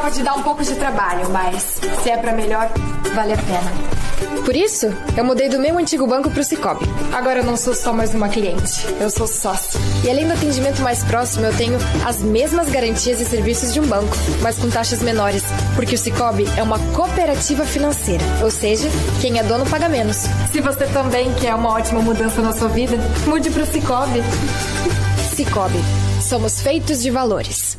Pode dar um pouco de trabalho, mas se é para melhor, vale a pena. Por isso, eu mudei do meu antigo banco para o Cicobi. Agora eu não sou só mais uma cliente, eu sou sócia. E além do atendimento mais próximo, eu tenho as mesmas garantias e serviços de um banco, mas com taxas menores, porque o Cicobi é uma cooperativa financeira, ou seja, quem é dono paga menos. Se você também quer uma ótima mudança na sua vida, mude para o Cicobi. Cicobi, somos feitos de valores.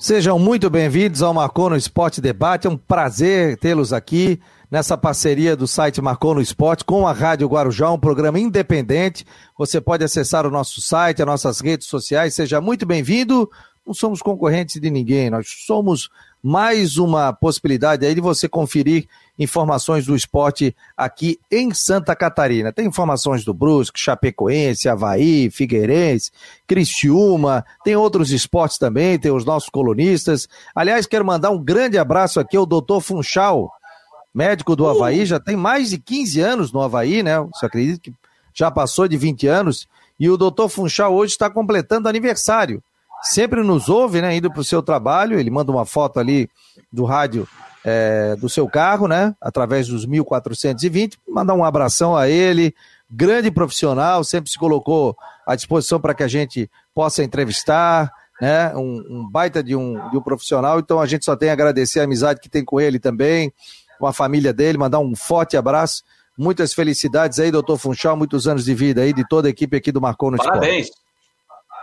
Sejam muito bem-vindos ao Marcou no Esporte Debate. É um prazer tê-los aqui nessa parceria do site Marcou no Esporte com a Rádio Guarujá, um programa independente. Você pode acessar o nosso site, as nossas redes sociais. Seja muito bem-vindo. Não somos concorrentes de ninguém, nós somos mais uma possibilidade aí de você conferir informações do esporte aqui em Santa Catarina. Tem informações do Brusque, Chapecoense, Havaí, Figueirense, Criciúma, tem outros esportes também, tem os nossos colunistas. Aliás, quero mandar um grande abraço aqui ao doutor Funchal, médico do Havaí, já tem mais de 15 anos no Havaí, né? Você acredita que já passou de 20 anos? E o doutor Funchal hoje está completando aniversário. Sempre nos ouve, né? Indo para o seu trabalho, ele manda uma foto ali do rádio é, do seu carro, né? Através dos 1420. Mandar um abração a ele, grande profissional, sempre se colocou à disposição para que a gente possa entrevistar, né? Um, um, baita de um, de um profissional. Então a gente só tem a agradecer a amizade que tem com ele também, com a família dele, mandar um forte abraço. Muitas felicidades aí, doutor Funchal, muitos anos de vida aí, de toda a equipe aqui do Marcou no Parabéns. Esporte.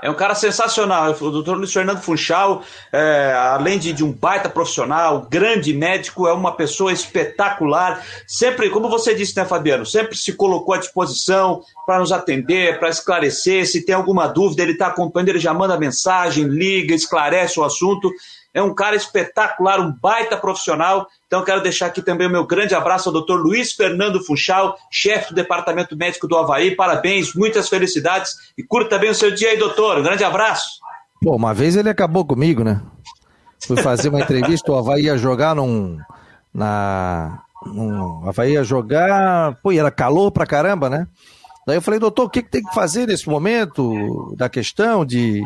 É um cara sensacional. O doutor Luiz Fernando Funchal, é, além de, de, um baita profissional, grande médico, é uma pessoa espetacular. Sempre, como você disse, né, Fabiano? Sempre se colocou à disposição para nos atender, para esclarecer. Se tem alguma dúvida, ele está acompanhando, ele já manda mensagem, liga, esclarece o assunto. É um cara espetacular, um baita profissional. Então, quero deixar aqui também o meu grande abraço ao doutor Luiz Fernando Funchal, chefe do Departamento Médico do Havaí. Parabéns, muitas felicidades e curta bem o seu dia aí, doutor. Um grande abraço. Pô, uma vez ele acabou comigo, né? Fui fazer uma entrevista, o Havaí ia jogar num. Na, num, Havaí ia jogar. Pô, era calor pra caramba, né? Daí eu falei, doutor, o que, que tem que fazer nesse momento da questão de,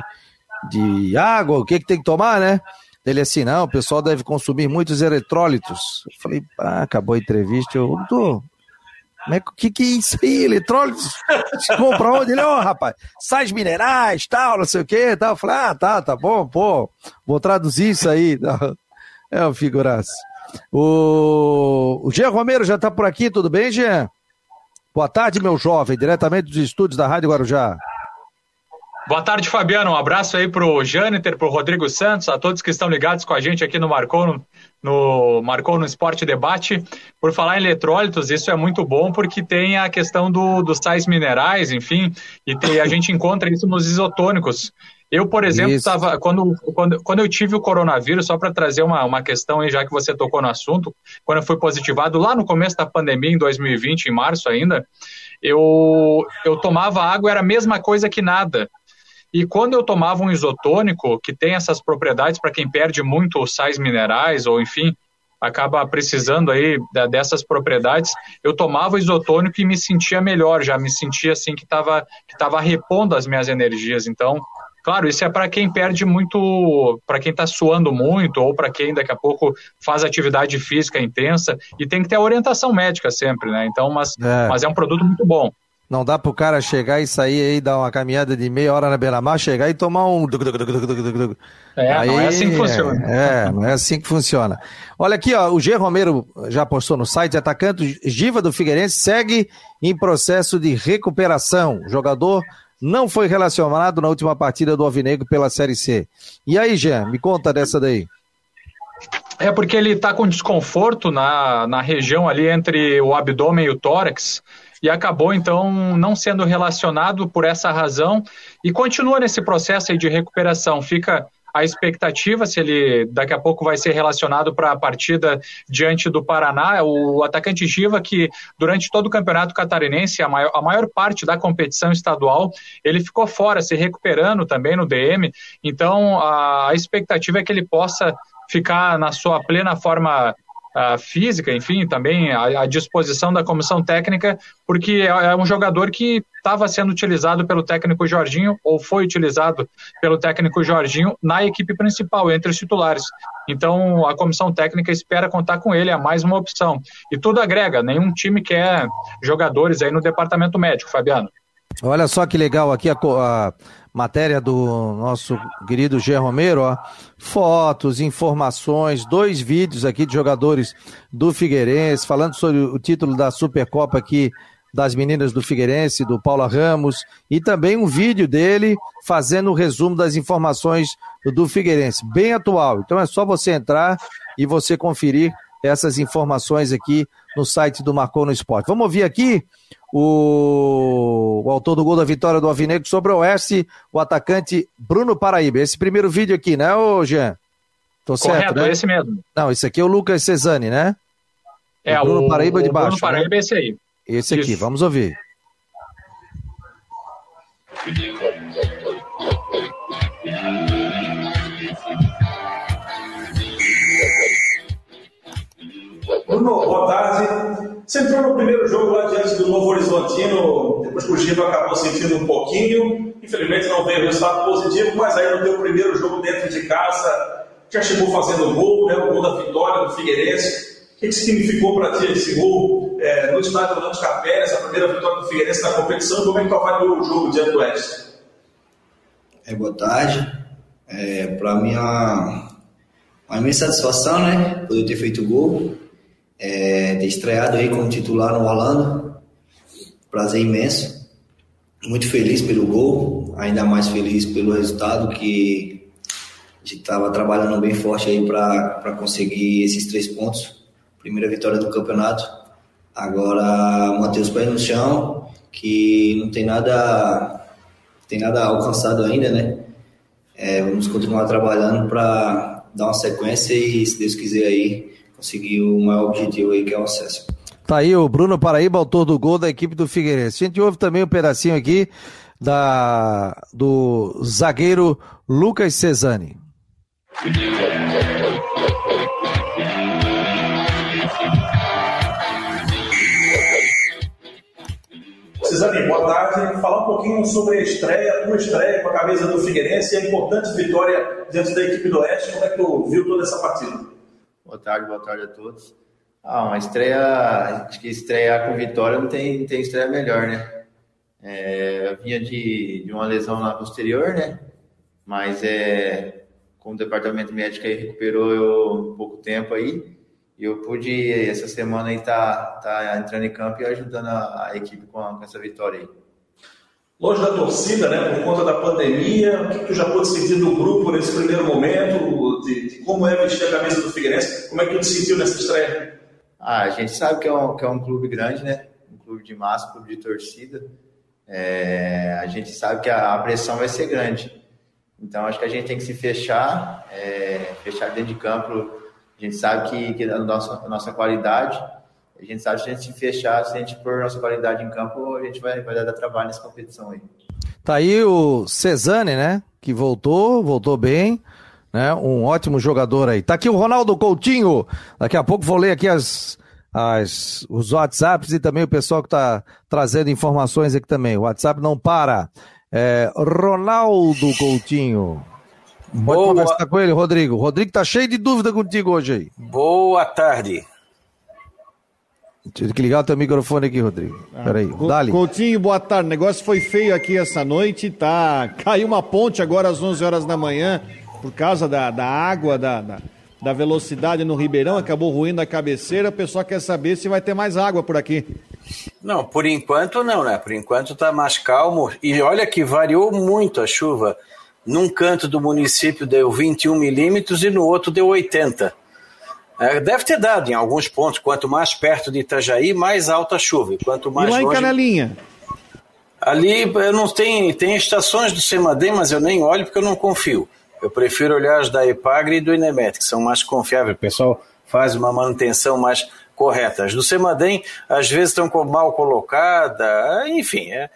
de água? O que, que tem que tomar, né? Ele assim, não, o pessoal deve consumir muitos eletrólitos. Eu falei, ah, acabou a entrevista, eu, doutor, o que, que é isso aí, eletrólitos? Se compra onde? Ele, ó, oh, rapaz, sais minerais, tal, não sei o que, tal. Eu falei, ah, tá, tá bom, pô, vou traduzir isso aí. *laughs* É um figuraça. O, o Jean Romero já tá por aqui, tudo bem, Jean? Boa tarde, meu jovem, diretamente dos estúdios da Rádio Guarujá. Boa tarde, Fabiano. Um abraço aí pro Jâniter, pro Rodrigo Santos, a todos que estão ligados com a gente aqui no Marcou no, no Marcou no Esporte Debate. Por falar em eletrólitos, isso é muito bom porque tem a questão do, dos sais minerais, enfim, e tem, a gente encontra isso nos isotônicos. Eu, por exemplo, estava quando, quando, quando eu tive o coronavírus, só para trazer uma, uma questão aí, já que você tocou no assunto, quando eu fui positivado lá no começo da pandemia, em 2020, em março ainda, eu, eu tomava água, era a mesma coisa que nada. E quando eu tomava um isotônico, que tem essas propriedades para quem perde muito sais minerais, ou enfim, acaba precisando aí dessas propriedades, eu tomava o isotônico e me sentia melhor, já me sentia assim que estava que tava repondo as minhas energias. Então, claro, isso é para quem perde muito, para quem está suando muito, ou para quem daqui a pouco faz atividade física intensa, e tem que ter a orientação médica sempre, né? Então, mas é, mas é um produto muito bom. Não dá pro cara chegar e sair aí, dar uma caminhada de meia hora na beira-mar, chegar e tomar um. É, aí, não é assim que funciona. É, não é assim que funciona. Olha aqui, ó, o G. Romero já postou no site, atacante Giva do Figueirense segue em processo de recuperação. O jogador não foi relacionado na última partida do Alvinegro pela Série C. E aí, Jean, me conta dessa daí. É porque ele está com desconforto na, na região ali entre o abdômen e o tórax e acabou então não sendo relacionado por essa razão e continua nesse processo de recuperação. Fica a expectativa se ele daqui a pouco vai ser relacionado para a partida diante do Paraná. O atacante Giva, que durante todo o campeonato catarinense, a maior, a maior parte da competição estadual, ele ficou fora, se recuperando também no DM. Então, a expectativa é que ele possa ficar na sua plena forma física, enfim, também à, disposição da comissão técnica, porque é, é um jogador que estava sendo utilizado pelo técnico Jorginho, ou foi utilizado pelo técnico Jorginho na equipe principal, entre os titulares. Então, a comissão técnica espera contar com ele, é mais uma opção. E tudo agrega, nenhum time quer jogadores aí no departamento médico, Fabiano. Olha só que legal aqui a, a matéria do nosso querido Gê Romero, ó. Fotos, informações, dois vídeos aqui de jogadores do Figueirense, falando sobre o título da Supercopa aqui das meninas do Figueirense, do Paula Ramos, e também um vídeo dele fazendo o um resumo das informações do Figueirense, bem atual. Então é só você entrar e você conferir essas informações aqui no site do Marcou no Esporte. Vamos ouvir aqui o, o autor do gol da vitória do Alvinegro sobre o Oeste, o atacante Bruno Paraíba. Esse primeiro vídeo aqui, né, ô Jean? Tô Correto, certo, né? esse mesmo. Não, esse aqui é o Lucas Cesani, né? É, o Bruno Paraíba de baixo. Bruno Paraíba né? é esse aí. Esse aqui, Isso. vamos ouvir. Bruno, boa tarde. Você entrou no primeiro jogo lá diante do Novo Horizontino, depois que o Giba acabou sentindo um pouquinho. Infelizmente não veio resultado positivo, mas aí no teu primeiro jogo dentro de casa, já chegou fazendo gol, né, o gol da vitória do Figueirense. O que, que significou para ti esse gol é, no estádio Orlando Capela, essa primeira vitória do Figueirense na competição? Como é que tu avaliou o jogo diante do Oeste? É, boa tarde. É, para mim é uma, uma imensa satisfação, né? Poder ter feito gol é, ter estreado aí como titular no Holanda. Prazer imenso. Muito feliz pelo gol, ainda mais feliz pelo resultado que a gente estava trabalhando bem forte aí para conseguir esses três pontos. Primeira vitória do campeonato. Agora manter os pés no chão, que não tem nada tem nada alcançado ainda, né? É, vamos continuar trabalhando para dar uma sequência e, se Deus quiser aí, conseguir o maior objetivo aí, que é o acesso. Tá aí o Bruno Paraíba, autor do gol da equipe do Figueirense. A gente ouve também um pedacinho aqui da, do zagueiro Lucas Cesani. Cesani, boa tarde. Falar um pouquinho sobre a estreia, a tua estreia com a camisa do Figueirense e a importante vitória diante da equipe do Oeste. Como é que tu viu toda essa partida? Boa tarde, boa tarde a todos. Ah, uma estreia, acho que estrear com vitória não tem, tem estreia melhor, né? É, vinha de, de uma lesão na posterior, né? Mas é, com o departamento médico aí recuperou eu um pouco tempo aí. E eu pude, essa semana aí, tá, tá entrando em campo e ajudando a, a equipe com, a, com essa vitória aí longe da torcida, né, por conta da pandemia, o que tu já pôde sentir do grupo nesse primeiro momento, de, de, como é vestir a camisa do Figueirense, como é que tu te sentiu nessa estreia? Ah, a gente sabe que é um, que é um clube grande, né, um clube de massa, um clube de torcida, é, a gente sabe que a, a, pressão vai ser grande, então acho que a gente tem que se fechar, é, fechar dentro de campo, a gente sabe que, que a, nossa, a nossa qualidade a gente sabe que se a gente se fechar, se a gente pôr nossa qualidade em campo, a gente vai, vai dar trabalho nessa competição aí. Tá aí o Cesane, né? Que voltou, voltou bem, né? Um ótimo jogador aí. Tá aqui o Ronaldo Coutinho. Daqui a pouco vou ler aqui as, as, os WhatsApps e também o pessoal que tá trazendo informações aqui também. O WhatsApp não para. É, Ronaldo Coutinho. Pode Boa... conversar com ele, Rodrigo. Rodrigo tá cheio de dúvida contigo hoje aí. Boa tarde. Tive que ligar o teu microfone aqui, Rodrigo. Ah, Peraí, dali. Coutinho, boa tarde. O negócio foi feio aqui essa noite, tá? Caiu uma ponte agora às 11 horas da manhã por causa da, da água, da, da, da velocidade no Ribeirão, acabou ruindo a cabeceira. O pessoal quer saber se vai ter mais água por aqui. Não, por enquanto não, né? Por enquanto tá mais calmo. E olha que variou muito a chuva. Num canto do município deu 21 milímetros e no outro deu 80. É, deve ter dado em alguns pontos. Quanto mais perto de Itajaí, mais alta a chuva. Quanto mais e lá longe... em Canelinha? Ali eu não tenho, tem estações do Semadem, mas eu nem olho porque eu não confio. Eu prefiro olhar as da Epagre e do Inemet, que são mais confiáveis. O pessoal faz uma manutenção mais correta. As do Semadem, às vezes, estão mal colocada, enfim. É,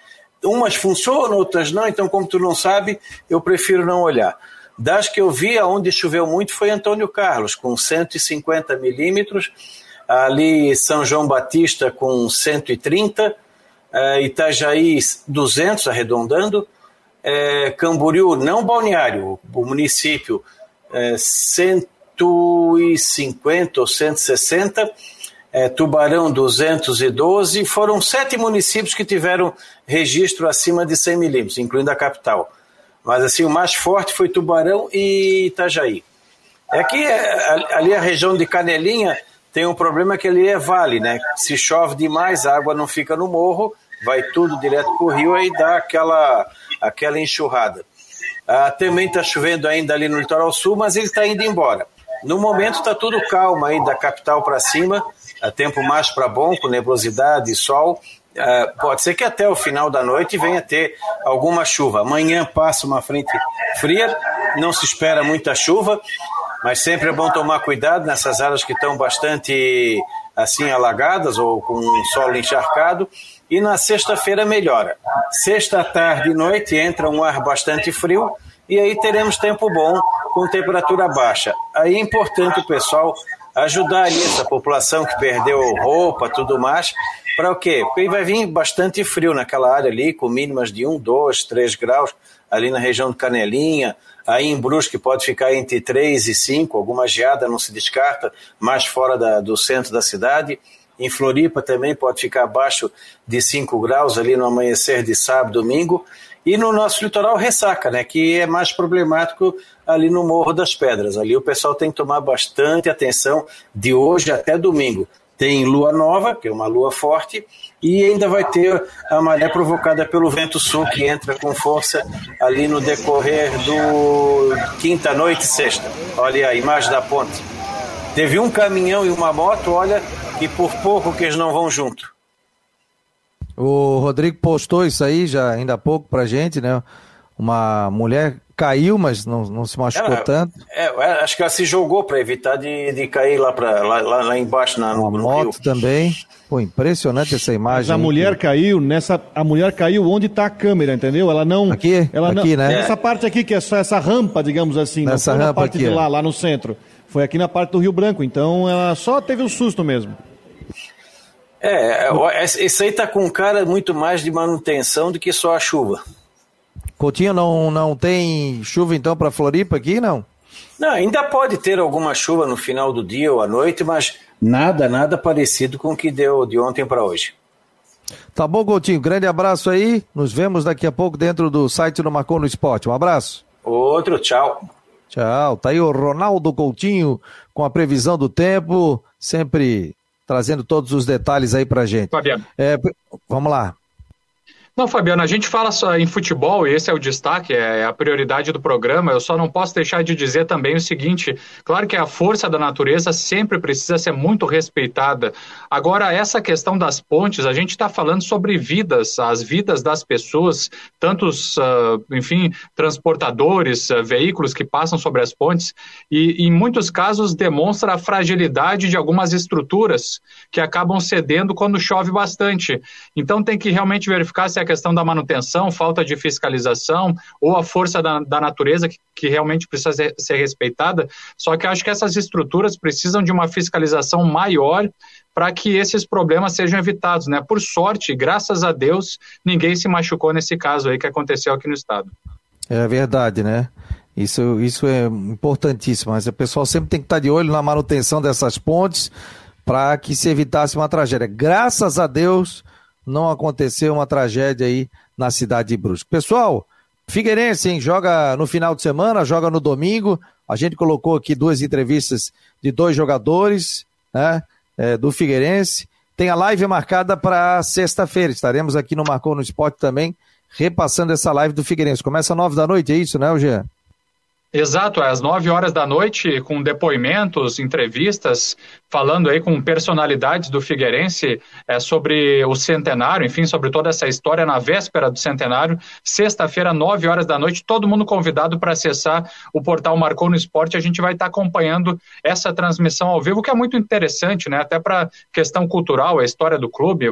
umas funcionam, outras não, então, como tu não sabe, eu prefiro não olhar. Das que eu vi, aonde choveu muito foi Antônio Carlos, com 150 milímetros, ali São João Batista com 130, uh, Itajaí 200, arredondando, uh, Camboriú, não balneário, o município, uh, 150 ou 160, é, Tubarão 212, foram sete municípios que tiveram registro acima de 100 milímetros, incluindo a capital. Mas assim, o mais forte foi Tubarão e Itajaí. É que é, ali a região de Canelinha tem um problema que ali é vale, né? Se chove demais, a água não fica no morro, vai tudo direto para o rio aí dá aquela, aquela enxurrada. Ah, também está chovendo ainda ali no litoral sul, mas ele está indo embora. No momento está tudo calmo aí da capital para cima, é tempo mais para bom, com nebulosidade e sol. Ah, pode ser que até o final da noite venha ter alguma chuva. Amanhã passa uma frente fria, não se espera muita chuva, mas sempre é bom tomar cuidado nessas áreas que estão bastante assim alagadas ou com solo encharcado. E na sexta-feira melhora. Sexta tarde e noite entra um ar bastante frio e aí teremos tempo bom com temperatura baixa. Aí é importante o pessoal ajudar isso, a população que perdeu roupa, tudo mais, para o quê? Porque vai vir bastante frio naquela área ali, com mínimas de 1, 2, 3 graus, ali na região de Canelinha, Aí em Brusque pode ficar entre 3 e 5, alguma geada não se descarta, mais fora da, do centro da cidade. Em Floripa também pode ficar abaixo de 5 graus ali no amanhecer de sábado, domingo. E no nosso litoral ressaca, né, que é mais problemático ali no Morro das Pedras. Ali o pessoal tem que tomar bastante atenção de hoje até domingo. Tem lua nova, que é uma lua forte, e ainda vai ter a maré provocada pelo vento sul que entra com força ali no decorrer do quinta noite sexta. Olha a imagem da ponte. Teve um caminhão e uma moto, olha, e por pouco que eles não vão junto. O Rodrigo postou isso aí já ainda há pouco pra gente, né? Uma mulher caiu, mas não, não se machucou ela, tanto. É, é, acho que ela se jogou para evitar de, de cair lá, pra, lá, lá, lá embaixo na, no, no moto rio. também. Pô, impressionante essa imagem. Mas a mulher que... caiu nessa, a mulher caiu onde está a câmera, entendeu? Ela não. Aqui, ela aqui, não, né? Essa parte aqui que é só essa rampa, digamos assim, Nessa rampa na parte aqui, de lá, é. lá no centro. Foi aqui na parte do Rio Branco. Então ela só teve um susto mesmo. É, é, esse aí tá com cara muito mais de manutenção do que só a chuva. Coutinho não, não tem chuva então para Floripa aqui, não? Não, ainda pode ter alguma chuva no final do dia ou à noite, mas nada, nada parecido com o que deu de ontem para hoje. Tá bom, Coutinho. Grande abraço aí. Nos vemos daqui a pouco dentro do site do Marcou no Esporte. Um abraço. Outro, tchau. Tchau. Tá aí o Ronaldo Coutinho com a previsão do tempo, sempre trazendo todos os detalhes aí pra gente. Fabiano. É, vamos lá. Não, Fabiano, a gente fala só em futebol, e esse é o destaque, é a prioridade do programa. Eu só não posso deixar de dizer também o seguinte: claro que a força da natureza sempre precisa ser muito respeitada. Agora, essa questão das pontes, a gente está falando sobre vidas, as vidas das pessoas, tantos, uh, enfim, transportadores, uh, veículos que passam sobre as pontes, e em muitos casos demonstra a fragilidade de algumas estruturas que acabam cedendo quando chove bastante. Então, tem que realmente verificar se a questão da manutenção, falta de fiscalização ou a força da, da natureza que, que, realmente precisa ser, ser respeitada. Só que acho que essas estruturas precisam de uma fiscalização maior para que esses problemas sejam evitados, né? Por sorte, graças a Deus, ninguém se machucou nesse caso aí que aconteceu aqui no estado. É verdade, né? Isso, isso é importantíssimo, mas o pessoal sempre tem que estar de olho na manutenção dessas pontes para que se evitasse uma tragédia. Graças a Deus, não aconteceu uma tragédia aí na cidade de Brusque. Pessoal, Figueirense, hein, joga no final de semana, joga no domingo. A gente colocou aqui duas entrevistas de dois jogadores, né, é, do Figueirense. Tem a live marcada para sexta-feira. Estaremos aqui no Marcou no Esporte também, repassando essa live do Figueirense. Começa às nove da noite, é isso, né, Jean? Exato, às 9 horas da noite, com depoimentos, entrevistas, falando aí com personalidades do Figueirense é, sobre o centenário, enfim, sobre toda essa história na véspera do centenário. Sexta-feira, 9 horas da noite, todo mundo convidado para acessar o portal Marcou no Esporte. A gente vai estar tá acompanhando essa transmissão ao vivo, que é muito interessante, né? Até para questão cultural, a história do clube.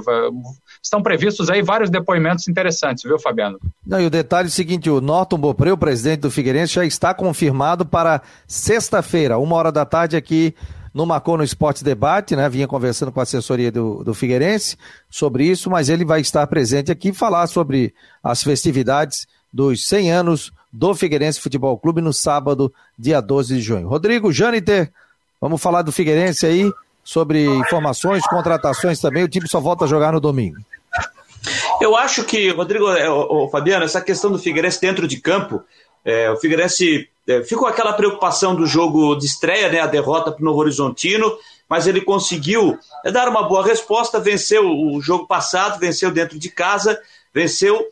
Estão previstos aí vários depoimentos interessantes, viu, Fabiano? Não, e o detalhe é o seguinte: o Norton Bopré, o presidente do Figueirense, já está confirmado para sexta-feira, uma hora da tarde, aqui no Marcou no Esporte Debate, né? Vinha conversando com a assessoria do, do Figueirense sobre isso, mas ele vai estar presente aqui e falar sobre as festividades dos 100 anos do Figueirense Futebol Clube no sábado, dia 12 de junho. Rodrigo Janiter, vamos falar do Figueirense aí, sobre informações, contratações também. O time só volta a jogar no domingo. Eu acho que, Rodrigo, é, o, Fabiano, essa questão do Figueirense dentro de campo, é, o Figueirense é, ficou aquela preocupação do jogo de estreia, né, a derrota para o Novo Horizontino, mas ele conseguiu é, dar uma boa resposta, venceu o jogo passado, venceu dentro de casa, venceu.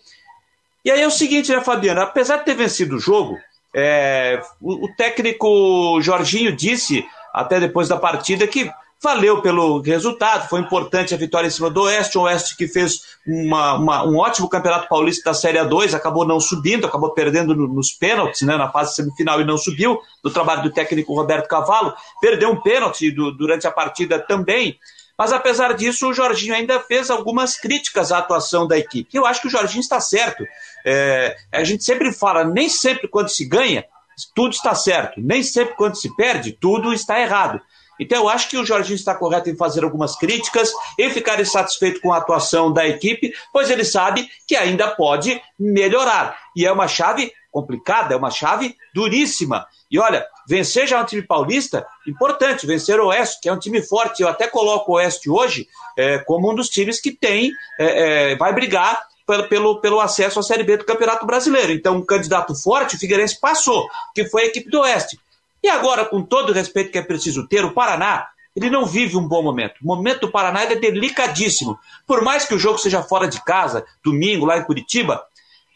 E aí é o seguinte, né, Fabiano? Apesar de ter vencido o jogo, é, o, o técnico Jorginho disse, até depois da partida, que valeu pelo resultado, foi importante a vitória em cima do Oeste, o Oeste que fez uma, uma, um ótimo campeonato paulista da Série A2, acabou não subindo, acabou perdendo no, nos pênaltis, né, na fase semifinal e não subiu, do trabalho do técnico Roberto Cavallo, perdeu um pênalti do, durante a partida também, mas apesar disso, o Jorginho ainda fez algumas críticas à atuação da equipe. Eu acho que o Jorginho está certo. É, a gente sempre fala, nem sempre quando se ganha, tudo está certo. Nem sempre quando se perde, tudo está errado. Então eu acho que o Jorginho está correto em fazer algumas críticas, em ficar insatisfeito com a atuação da equipe, pois ele sabe que ainda pode melhorar. E é uma chave complicada, é uma chave duríssima. E olha, vencer já é um time paulista, importante, vencer o Oeste, que é um time forte. Eu até coloco o Oeste hoje é, como um dos times que tem, é, é, vai brigar pelo, pelo, pelo acesso à Série B do Campeonato Brasileiro. Então, um candidato forte, o Figueirense passou, que foi a equipe do Oeste. E agora, com todo o respeito que é preciso ter, o Paraná, ele não vive um bom momento. O momento do Paraná é delicadíssimo. Por mais que o jogo seja fora de casa, domingo, lá em Curitiba,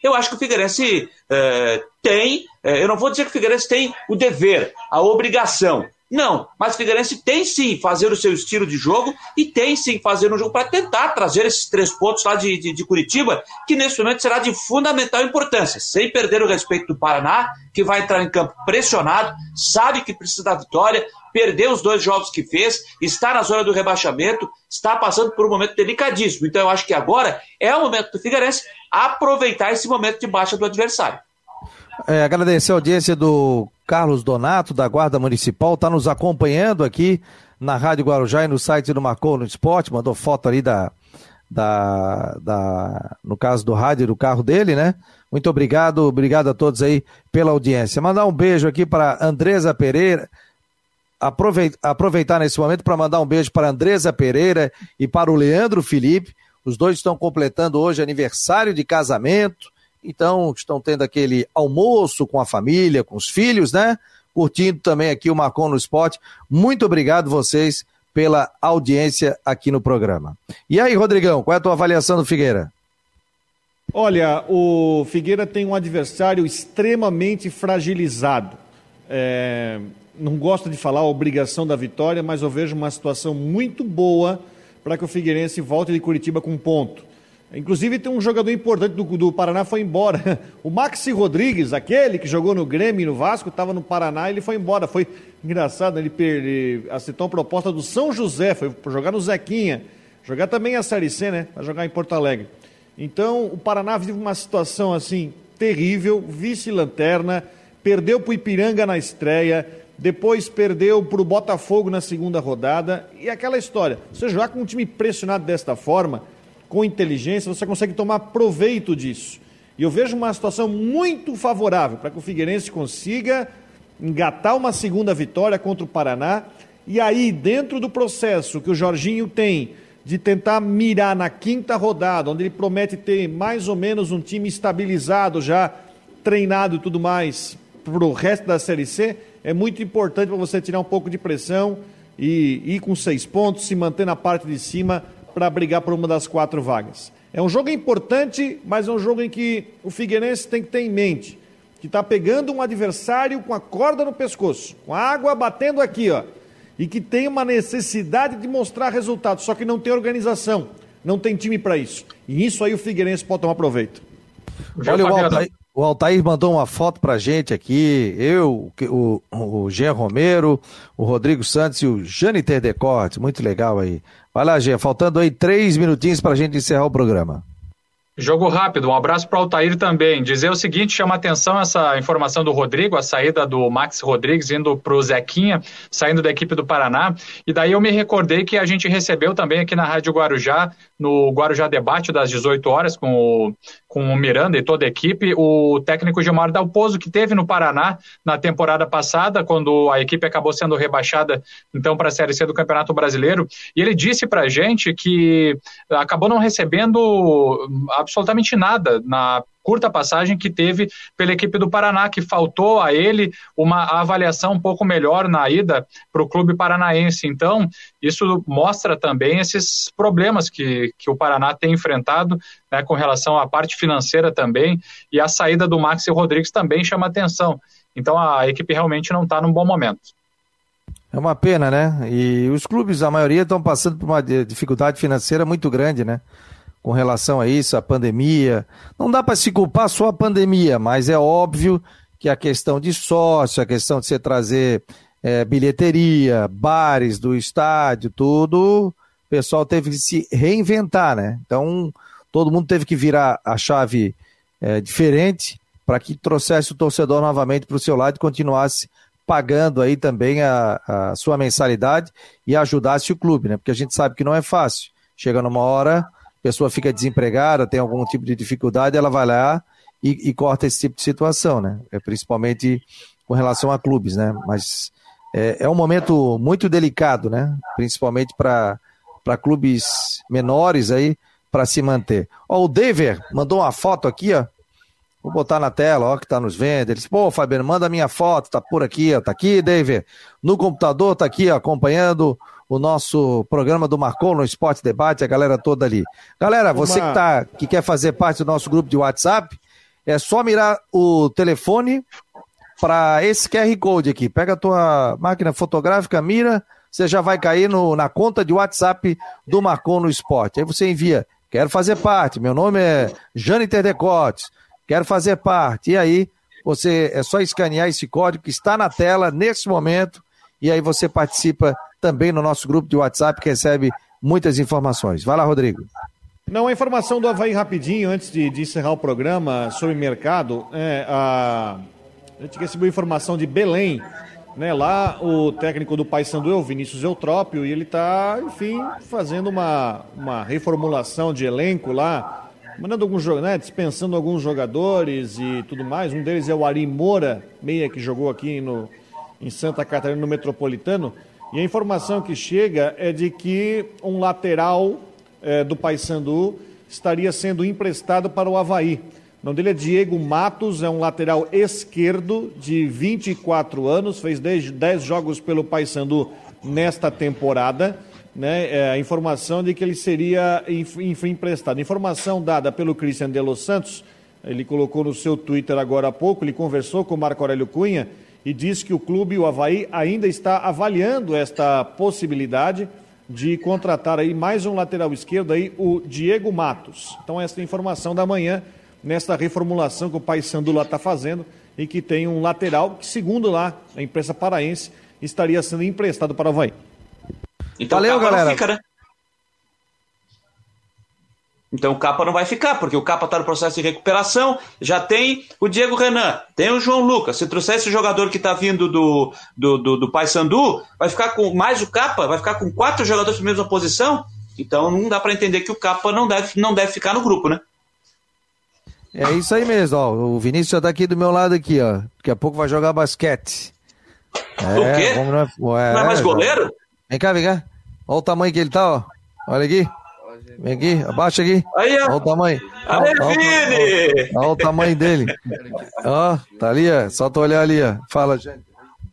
eu acho que o Figueirense é, tem, é, eu não vou dizer que o Figueirense tem o dever, a obrigação, não, mas o Figueirense tem sim fazer o seu estilo de jogo e tem sim fazer um jogo para tentar trazer esses três pontos lá de, de, de, Curitiba, que nesse momento será de fundamental importância, sem perder o respeito do Paraná, que vai entrar em campo pressionado, sabe que precisa da vitória, perdeu os dois jogos que fez, está na zona do rebaixamento, está passando por um momento delicadíssimo. Então eu acho que agora é o momento do Figueirense aproveitar esse momento de baixa do adversário. É, agradecer a audiência do Carlos Donato, da Guarda Municipal, está nos acompanhando aqui na Rádio Guarujá e no site do Marcou no Esporte, mandou foto ali da, da, da, no caso do rádio do carro dele, né? Muito obrigado, obrigado a todos aí pela audiência. Mandar um beijo aqui para Andresa Pereira, aproveitar nesse momento para mandar um beijo para Andresa Pereira e para o Leandro Felipe. Os dois estão completando hoje aniversário de casamento então estão tendo aquele almoço com a família, com os filhos, né? Curtindo também aqui o Marcon no Esporte. Muito obrigado vocês pela audiência aqui no programa. E aí, Rodrigão, qual é a tua avaliação do Figueira? Olha, o Figueira tem um adversário extremamente fragilizado. É, não gosto de falar a obrigação da vitória, mas eu vejo uma situação muito boa para que o Figueirense volte de Curitiba com ponto. Inclusive tem um jogador importante do, do Paraná foi embora. *laughs* O Maxi Rodrigues, aquele que jogou no Grêmio e no Vasco, estava no Paraná, ele foi embora. Foi engraçado, ele, ele aceitou uma proposta do São José, foi jogar no Zequinha, jogar também a Série C, né? Vai jogar em Porto Alegre. Então o Paraná vive uma situação assim terrível, vice-lanterna, perdeu para o Ipiranga na estreia, depois perdeu para o Botafogo na segunda rodada e aquela história. Você jogar com um time pressionado desta forma com inteligência, você consegue tomar proveito disso. E eu vejo uma situação muito favorável para que o Figueirense consiga engatar uma segunda vitória contra o Paraná. E aí, dentro do processo que o Jorginho tem de tentar mirar na quinta rodada, onde ele promete ter mais ou menos um time estabilizado, já treinado e tudo mais para o resto da Série C, é muito importante para você tirar um pouco de pressão e ir com seis pontos, se manter na parte de cima para brigar por uma das quatro vagas. É um jogo importante, mas é um jogo em que o Figueirense tem que ter em mente que está pegando um adversário com a corda no pescoço, com a água batendo aqui, ó, e que tem uma necessidade de mostrar resultados, só que não tem organização, não tem time para isso. E isso aí o Figueirense pode tomar proveito. Olha, o Altair, o Altair mandou uma foto pra gente aqui, eu, o, o Jean Romero, o Rodrigo Santos e o Janiter Decortes, muito legal aí. Vai lá, Jean, faltando aí três minutinhos pra gente encerrar o programa. Jogo rápido, um abraço para o Altair também. Dizer o seguinte: chama atenção essa informação do Rodrigo, a saída do Max Rodrigues indo para o Zequinha, saindo da equipe do Paraná. E daí eu me recordei que a gente recebeu também aqui na Rádio Guarujá, no Guarujá Debate das 18 horas, com o, com o Miranda e toda a equipe, o técnico Gilmar Dalpozo, que teve no Paraná na temporada passada, quando a equipe acabou sendo rebaixada então para a Série C do Campeonato Brasileiro. E ele disse para a gente que acabou não recebendo absolutamente nada na curta passagem que teve pela equipe do Paraná, que faltou a ele uma avaliação um pouco melhor na ida para o clube paranaense. Então, isso mostra também esses problemas que, que o Paraná tem enfrentado né, com relação à parte financeira também, e a saída do Max e Rodrigues também chama atenção. Então, a equipe realmente não está num bom momento. É uma pena, né? E os clubes, a maioria, estão passando por uma dificuldade financeira muito grande, né? Com relação a isso, a pandemia. Não dá para se culpar só a pandemia, mas é óbvio que a questão de sócio, a questão de você trazer é, bilheteria, bares do estádio, tudo, o pessoal teve que se reinventar, né? Então, todo mundo teve que virar a chave é, diferente para que trouxesse o torcedor novamente para o seu lado e continuasse pagando aí também a, a sua mensalidade e ajudasse o clube, né? Porque a gente sabe que não é fácil. Chega numa hora pessoa fica desempregada, tem algum tipo de dificuldade, ela vai lá e, e corta esse tipo de situação, né? É, principalmente com relação a clubes, né? Mas é, é um momento muito delicado, né? Principalmente para clubes menores aí, para se manter. Ó, o Dever mandou uma foto aqui, ó. Vou botar na tela, ó, que tá nos vendo. Ele disse, pô, Fabiano, manda minha foto, tá por aqui, ó, tá aqui, Dever. No computador, tá aqui, ó, acompanhando o nosso programa do Marcou no Esporte Debate, a galera toda ali. Galera, você que, tá, que quer fazer parte do nosso grupo de WhatsApp, é só mirar o telefone para esse QR Code aqui. Pega a tua máquina fotográfica, mira, você já vai cair no, na conta de WhatsApp do Marcou no Esporte. Aí você envia, quero fazer parte, meu nome é Jane Terdecotes, quero fazer parte. E aí você é só escanear esse código que está na tela nesse momento e aí você participa também no nosso grupo de WhatsApp que recebe muitas informações. Vai lá, Rodrigo. Não, a informação do Havaí rapidinho, antes de, de encerrar o programa sobre mercado, é, a, a gente recebeu informação de Belém, né, lá o técnico do Paysandu é o Vinícius Eutrópio e ele está, enfim, fazendo uma, uma reformulação de elenco lá, mandando alguns né, dispensando alguns jogadores e tudo mais. Um deles é o Ari Moura, meia que jogou aqui no, em Santa Catarina no Metropolitano. E a informação que chega é de que um lateral é, do Paysandu estaria sendo emprestado para o Havaí. O nome dele é Diego Matos, é um lateral esquerdo de 24 anos, fez 10, 10 jogos pelo Paysandu nesta temporada. Né, é, a informação de que ele seria emprestado. Informação dada pelo Christian de Los Santos, ele colocou no seu Twitter agora há pouco, ele conversou com o Marco Aurélio Cunha e diz que o clube, o Havaí, ainda está avaliando esta possibilidade de contratar aí mais um lateral esquerdo aí, o Diego Matos. Então essa é a informação da manhã nesta reformulação que o Pai Sandula está fazendo e que tem um lateral que, segundo lá a imprensa paraense, estaria sendo emprestado para o Havaí. Então, Valeu, galera. Fica, né? Então o Capa não vai ficar, porque o Capa está no processo de recuperação. Já tem o Diego Renan, tem o João Lucas. Se trouxer esse jogador que está vindo do, do, do, do Paysandu, vai ficar com mais o Capa, vai ficar com quatro jogadores na mesma posição. Então não dá para entender que o Capa não deve, não deve ficar no grupo, né? É isso aí mesmo, ó. O Vinícius já tá aqui do meu lado aqui, ó. Daqui a pouco vai jogar basquete. É, o quê? Vamos, é, não é mais goleiro? Vem cá, vem cá. Olha o tamanho que ele tá, ó. Olha aqui. Vem aqui, abaixa aqui. Aí, ó. Olha o tamanho. Olha, olha, olha, o tamanho dele. Ó, tá ali, ó. Só tu olhar ali, ó. Fala, gente.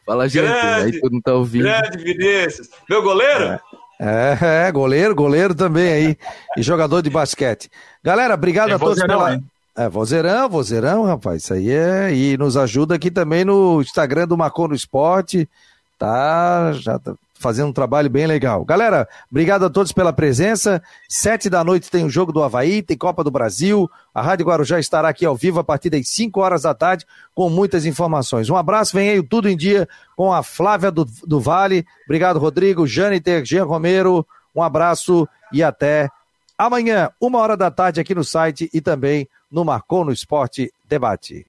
Fala, gente. Grande, aí tu não tá ouvindo. Grande Vinícius. Meu goleiro? É, é, goleiro, goleiro também aí. E jogador de basquete. Galera, obrigado a todos pela. É, vozeirão, vozeirão, rapaz. Isso aí é. E nos ajuda aqui também no Instagram do Marcou no Esporte. Tá, já tá fazendo um trabalho bem legal. Galera, obrigado a todos pela presença. Sete da noite tem o jogo do Havaí, tem Copa do Brasil. A Rádio Guarujá estará aqui ao vivo a partir das 5 horas da tarde com muitas informações. Um abraço, vem aí o Tudo em Dia com a Flávia do, do Vale. Obrigado, Rodrigo, Jâniter, Jean Romero. Um abraço e até amanhã, uma hora da tarde aqui no site e também no Marcou no Esporte Debate.